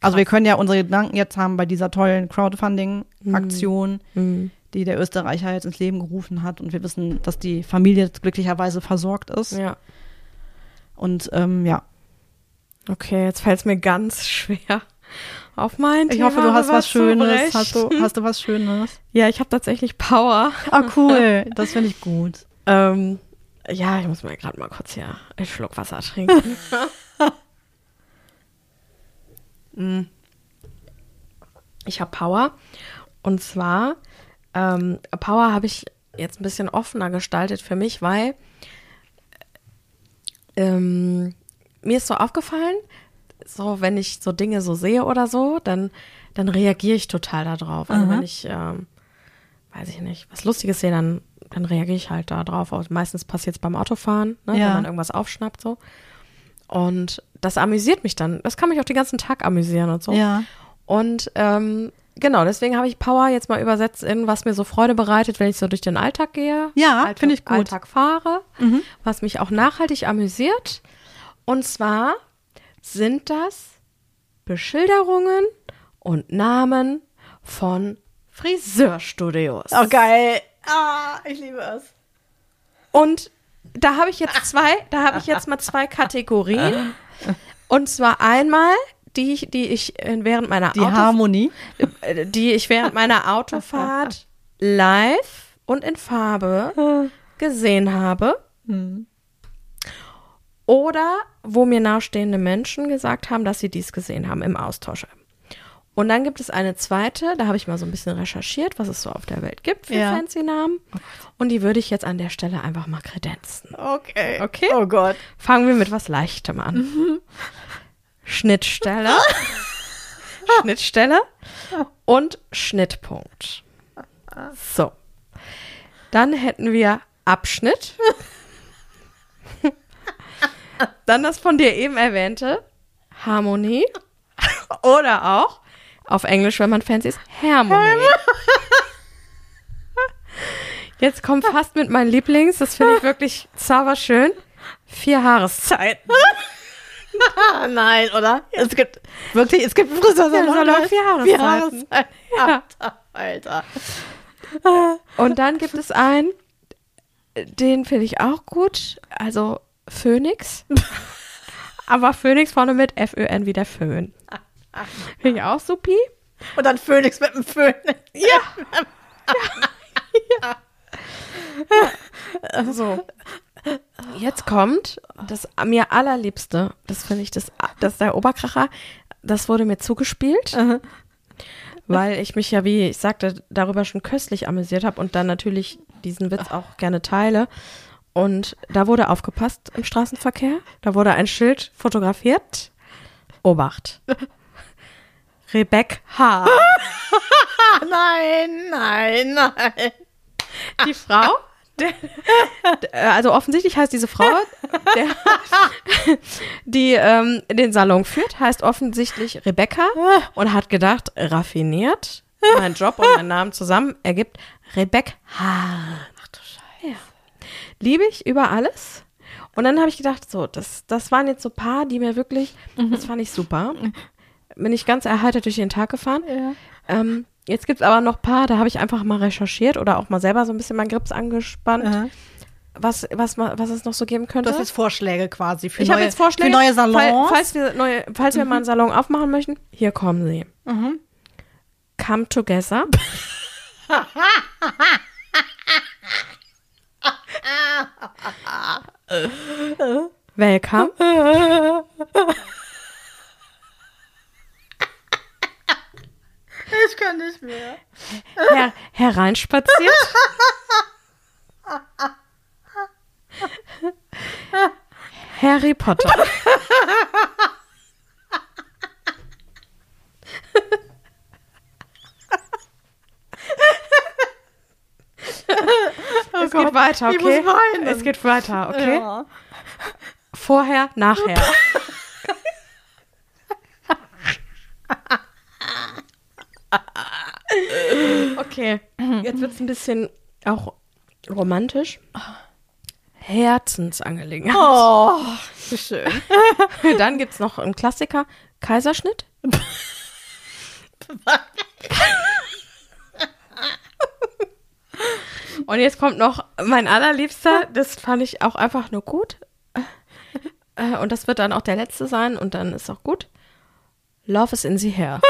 Also wir können ja unsere Gedanken jetzt haben bei dieser tollen Crowdfunding-Aktion, Mhm. die der Österreicher jetzt ins Leben gerufen hat. Und wir wissen, dass die Familie jetzt glücklicherweise versorgt ist. Ja. Und ähm, ja, Okay, jetzt fällt es mir ganz schwer auf mein ich Thema hoffe, du hast was Schönes. rüberzubrechen. Hast du, hast du was Schönes? Ja, ich habe tatsächlich Power. Ah, cool. Das finde ich gut. Ähm, ja, ich muss mir gerade mal kurz hier einen Schluck Wasser trinken. Mm. ich habe Power. Und zwar, ähm, Power habe ich jetzt ein bisschen offener gestaltet für mich, weil ähm, mir ist so aufgefallen, so wenn ich so Dinge so sehe oder so, dann, dann reagiere ich total darauf. Also Aha. wenn ich, ähm, weiß ich nicht, was Lustiges sehe, dann, dann reagiere ich halt da drauf. Also meistens passiert es beim Autofahren, ne, Ja. wenn man irgendwas aufschnappt so. Und das amüsiert mich dann. Das kann mich auch den ganzen Tag amüsieren und so. Ja. Und ähm, genau, deswegen habe ich Power jetzt mal übersetzt in, was mir so Freude bereitet, wenn ich so durch den Alltag gehe. Ja, finde ich gut. Alltag fahre, Mhm. was mich auch nachhaltig amüsiert. Und zwar sind das Beschilderungen und Namen von Friseurstudios. Oh, geil. Ah, ich liebe es. Und da habe ich jetzt zwei, da habe ich jetzt mal zwei Kategorien. Und zwar einmal die ich, die ich äh, während meiner Die Auto- Harmonie. äh, die ich während meiner Autofahrt live und in Farbe gesehen habe. Oder wo mir nahestehende Menschen gesagt haben, dass sie dies gesehen haben im Austausch. Und dann gibt es eine zweite, da habe ich mal so ein bisschen recherchiert, was es so auf der Welt gibt für Ja. fancy Namen. Und die würde ich jetzt an der Stelle einfach mal kredenzen. Okay. Okay. Oh Gott. Fangen wir mit was Leichtem an. Schnittstelle. Schnittstelle und Schnittpunkt. So. Dann hätten wir Abschnitt. Dann das von dir eben erwähnte Harmonie. Oder auch auf Englisch, wenn man fancy ist, Harmony. Jetzt kommt fast mit meinen Lieblings, das finde ich wirklich zauberschön. Vier Jahreszeiten. Ah, nein, oder? Es gibt wirklich, es gibt Friseursalon. Ja, Salon, vier Vier. Jahreszeiten. Ja. Alter, Alter. Und dann gibt es einen, den finde ich auch gut, also Phoenix. Aber Phoenix vorne mit F-Ö-N wie der Föhn. Finde ich auch supi. Und dann Phönix mit dem Föhn. Ja. So. Jetzt kommt das mir allerliebste. Das finde ich das, das ist der Oberkracher. Das wurde mir zugespielt, weil ich mich ja, wie ich sagte, darüber schon köstlich amüsiert habe und dann natürlich diesen Witz auch gerne teile. Und da wurde aufgepasst im Straßenverkehr. Da wurde ein Schild fotografiert. Obacht. Rebecca H. Nein, nein, nein. die Frau, der, also offensichtlich heißt diese Frau, der, die ähm, den Salon führt, heißt offensichtlich Rebecca und hat gedacht, raffiniert, mein Job und mein Namen zusammen ergibt Rebecca. Ach du Scheiße. Ja. Liebe ich über alles. Und dann habe ich gedacht, so, das, das waren jetzt so paar, die mir wirklich, das fand ich super. Bin ich ganz erheitert durch den Tag gefahren. Ähm, jetzt gibt es aber noch paar, da habe ich einfach mal recherchiert oder auch mal selber so ein bisschen meinen Grips angespannt, Aha. was, was, was es noch so geben könnte. Hast jetzt Vorschläge quasi für ich neue, habe jetzt Vorschläge. für neue Salons. Fall, falls wir, neue, falls wir mal einen Salon aufmachen möchten, hier kommen sie. Mhm. Come together. Welcome. ich kann nicht mehr. Her hereinspaziert. Harry Potter. es geht weiter, ich okay? muss weinen. Es geht weiter, okay? Ja. Vorher, nachher. okay, jetzt wird es ein bisschen auch romantisch. Herzensangelegenheit. Oh, wie schön. Dann gibt es noch einen Klassiker, Kaiserschnitt. Und jetzt kommt noch mein allerliebster, das fand ich auch einfach nur gut. Äh, Und das wird dann auch der letzte sein und dann ist auch gut. Love is in the hair.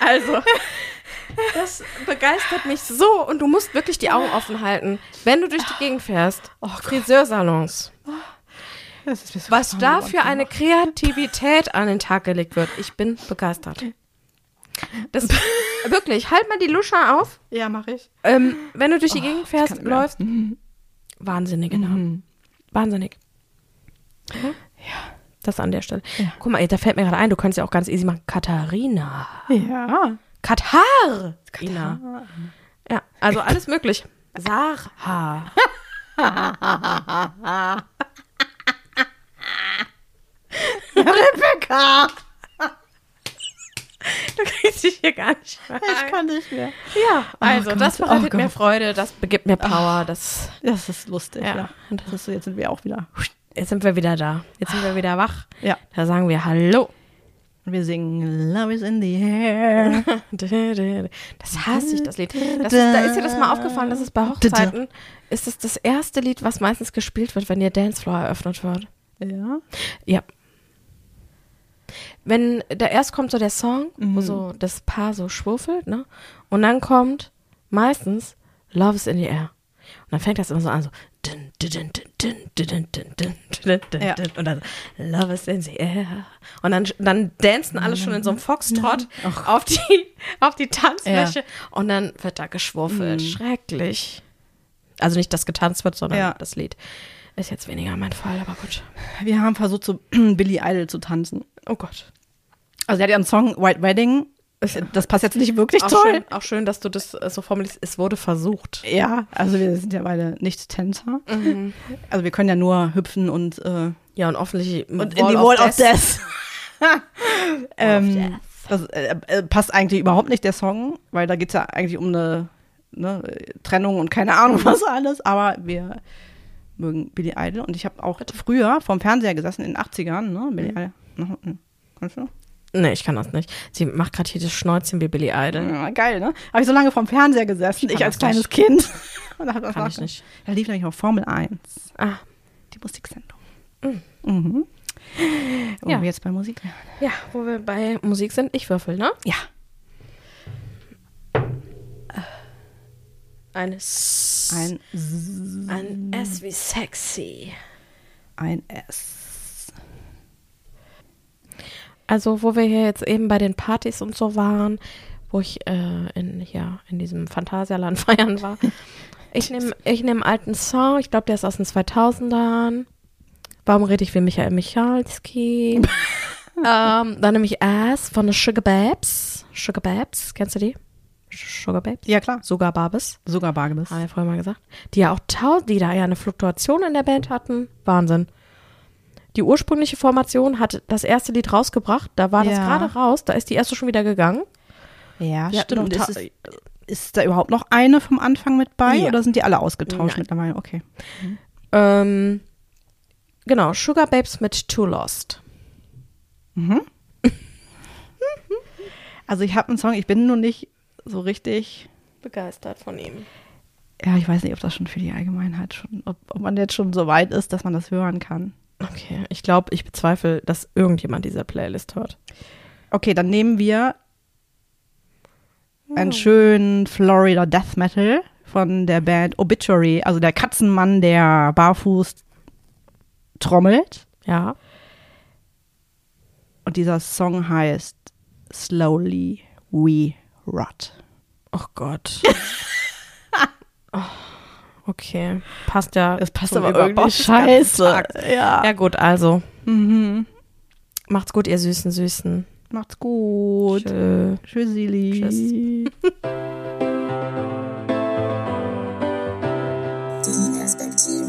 Also, das begeistert mich so und du musst wirklich die Augen offen halten, wenn du durch die Gegend fährst. Friseursalons. Das ist mir so Was da für eine Kreativität an den Tag gelegt wird. Ich bin begeistert. Das, wirklich, halt mal die Lusche auf. Ja, mache ich. Ähm, wenn du durch die Gegend ich fährst, kann nicht mehr. läufst. Wahnsinnige Wahnsinnig. Ja. Das an der Stelle. Ja. Guck mal, da fällt mir gerade ein, du könntest ja auch ganz easy machen. Katharina. Ja. Katar. Ina. Ja, also alles möglich. Sarah. Rebecca. Du kriegst dich hier gar nicht mehr. Ich kann nicht mehr. Ja, also Gott, das oh bereitet mir Gott. Freude, das gibt mir Power, das Das ist lustig, Ja. ja. Das ist so, jetzt sind wir auch wieder. Jetzt sind wir wieder da. Jetzt sind wir wieder wach. Ja. Da sagen wir Hallo. Und wir singen Love is in the air. Das hasse ich, das Lied. Das ist, da ist dir das mal aufgefallen, dass es bei Hochzeiten ist es das erste Lied, was meistens gespielt wird, wenn ihr Dancefloor eröffnet wird. Ja. Ja. Wenn da erst kommt so der Song, wo Mhm. so das Paar so schwuffelt, ne? Und dann kommt meistens Love is in the air dann fängt das immer so an, so. Und dann Love is in the air. Und dann, dann dancen alle schon in so einem Foxtrot auf die, auf die Tanzfläche. Ja. Und dann wird da geschwurfelt. Mhm. Schrecklich. Also nicht, dass getanzt wird, sondern ja. das Lied. Ist jetzt weniger mein Fall, aber gut. Wir haben versucht, zu Billie Idol zu tanzen. Oh Gott. Also, er hat ja einen Song White Wedding das passt jetzt nicht wirklich Auch toll. schön, auch schön, dass du das äh, so formulierst. Es wurde versucht. Ja, also wir sind ja beide nicht Tänzer. Also wir können ja nur hüpfen und, äh, Ja, und offensichtlich und in die Wall of Death. ähm, das äh, äh, passt eigentlich überhaupt nicht, der Song, weil da geht es ja eigentlich um eine ne, Trennung und keine Ahnung was alles, aber wir mögen Billy Idol und ich habe auch früher vorm Fernseher gesessen in den 80ern, ne, Billy Idol. Mhm. Kannst du? Nee, ich kann das nicht. Sie macht gerade hier das Schnäuzchen wie Billy Idol. Ja, geil, ne? Habe ich so lange vorm Fernseher gesessen, Ich ich, als kleines nicht. Kind. Und da, hat das Kann ich nicht. Da lief nämlich noch Formel 1, Ah, die Musiksendung. Mhm. Wo Ja. wir jetzt bei Musik wären. ja, wo wir bei Musik sind, ich würfel, ne? Ja. Ein S. Ein, S- ein S wie sexy. ein S. Also, wo wir hier jetzt eben bei den Partys und so waren, wo ich äh, in, hier in diesem Phantasialand feiern war. Ich nehme ich nehm einen alten Song, ich glaube, der ist aus den 2000ern. Warum rede ich wie Michael Michalski? ähm, dann nehme ich Ass von den Sugar Babes. Sugar Babes, kennst du die? Sugar Babes? Ja, klar. Sogar Babes, Sogar Bargebis. haben wir vorher mal gesagt. Die ja auch tausend, die da ja eine Fluktuation in der Band hatten. Wahnsinn. Die ursprüngliche Formation hat das erste Lied rausgebracht, da war das Ja. gerade raus, da ist die erste schon wieder gegangen. Ja, Die stimmt. Ist, es, ist da überhaupt noch eine vom Anfang mit bei Ja. oder sind die alle ausgetauscht Nein. mittlerweile? Okay. Ähm, genau, Sugar Babes mit Too Lost. Also ich habe einen Song, ich bin nur nicht so richtig, Begeistert von ihm. ja, ich weiß nicht, ob das schon für die Allgemeinheit schon, ob, ob man jetzt schon so weit ist, dass man das hören kann. Okay, ich glaube, ich bezweifle, dass irgendjemand diese Playlist hört. Okay, dann nehmen wir Oh. einen schönen Florida Death Metal von der Band Obituary, also der Katzenmann, der barfuß trommelt. Ja. Und dieser Song heißt Slowly We Rot. Oh Gott. oh, Okay, passt ja. Es passt aber aber irgendwie scheiße. Ja. ja gut, also. Mhm. Macht's gut, ihr süßen Süßen. Macht's gut. Tschö. Tschüssili. Tschüss. Die Perspektive.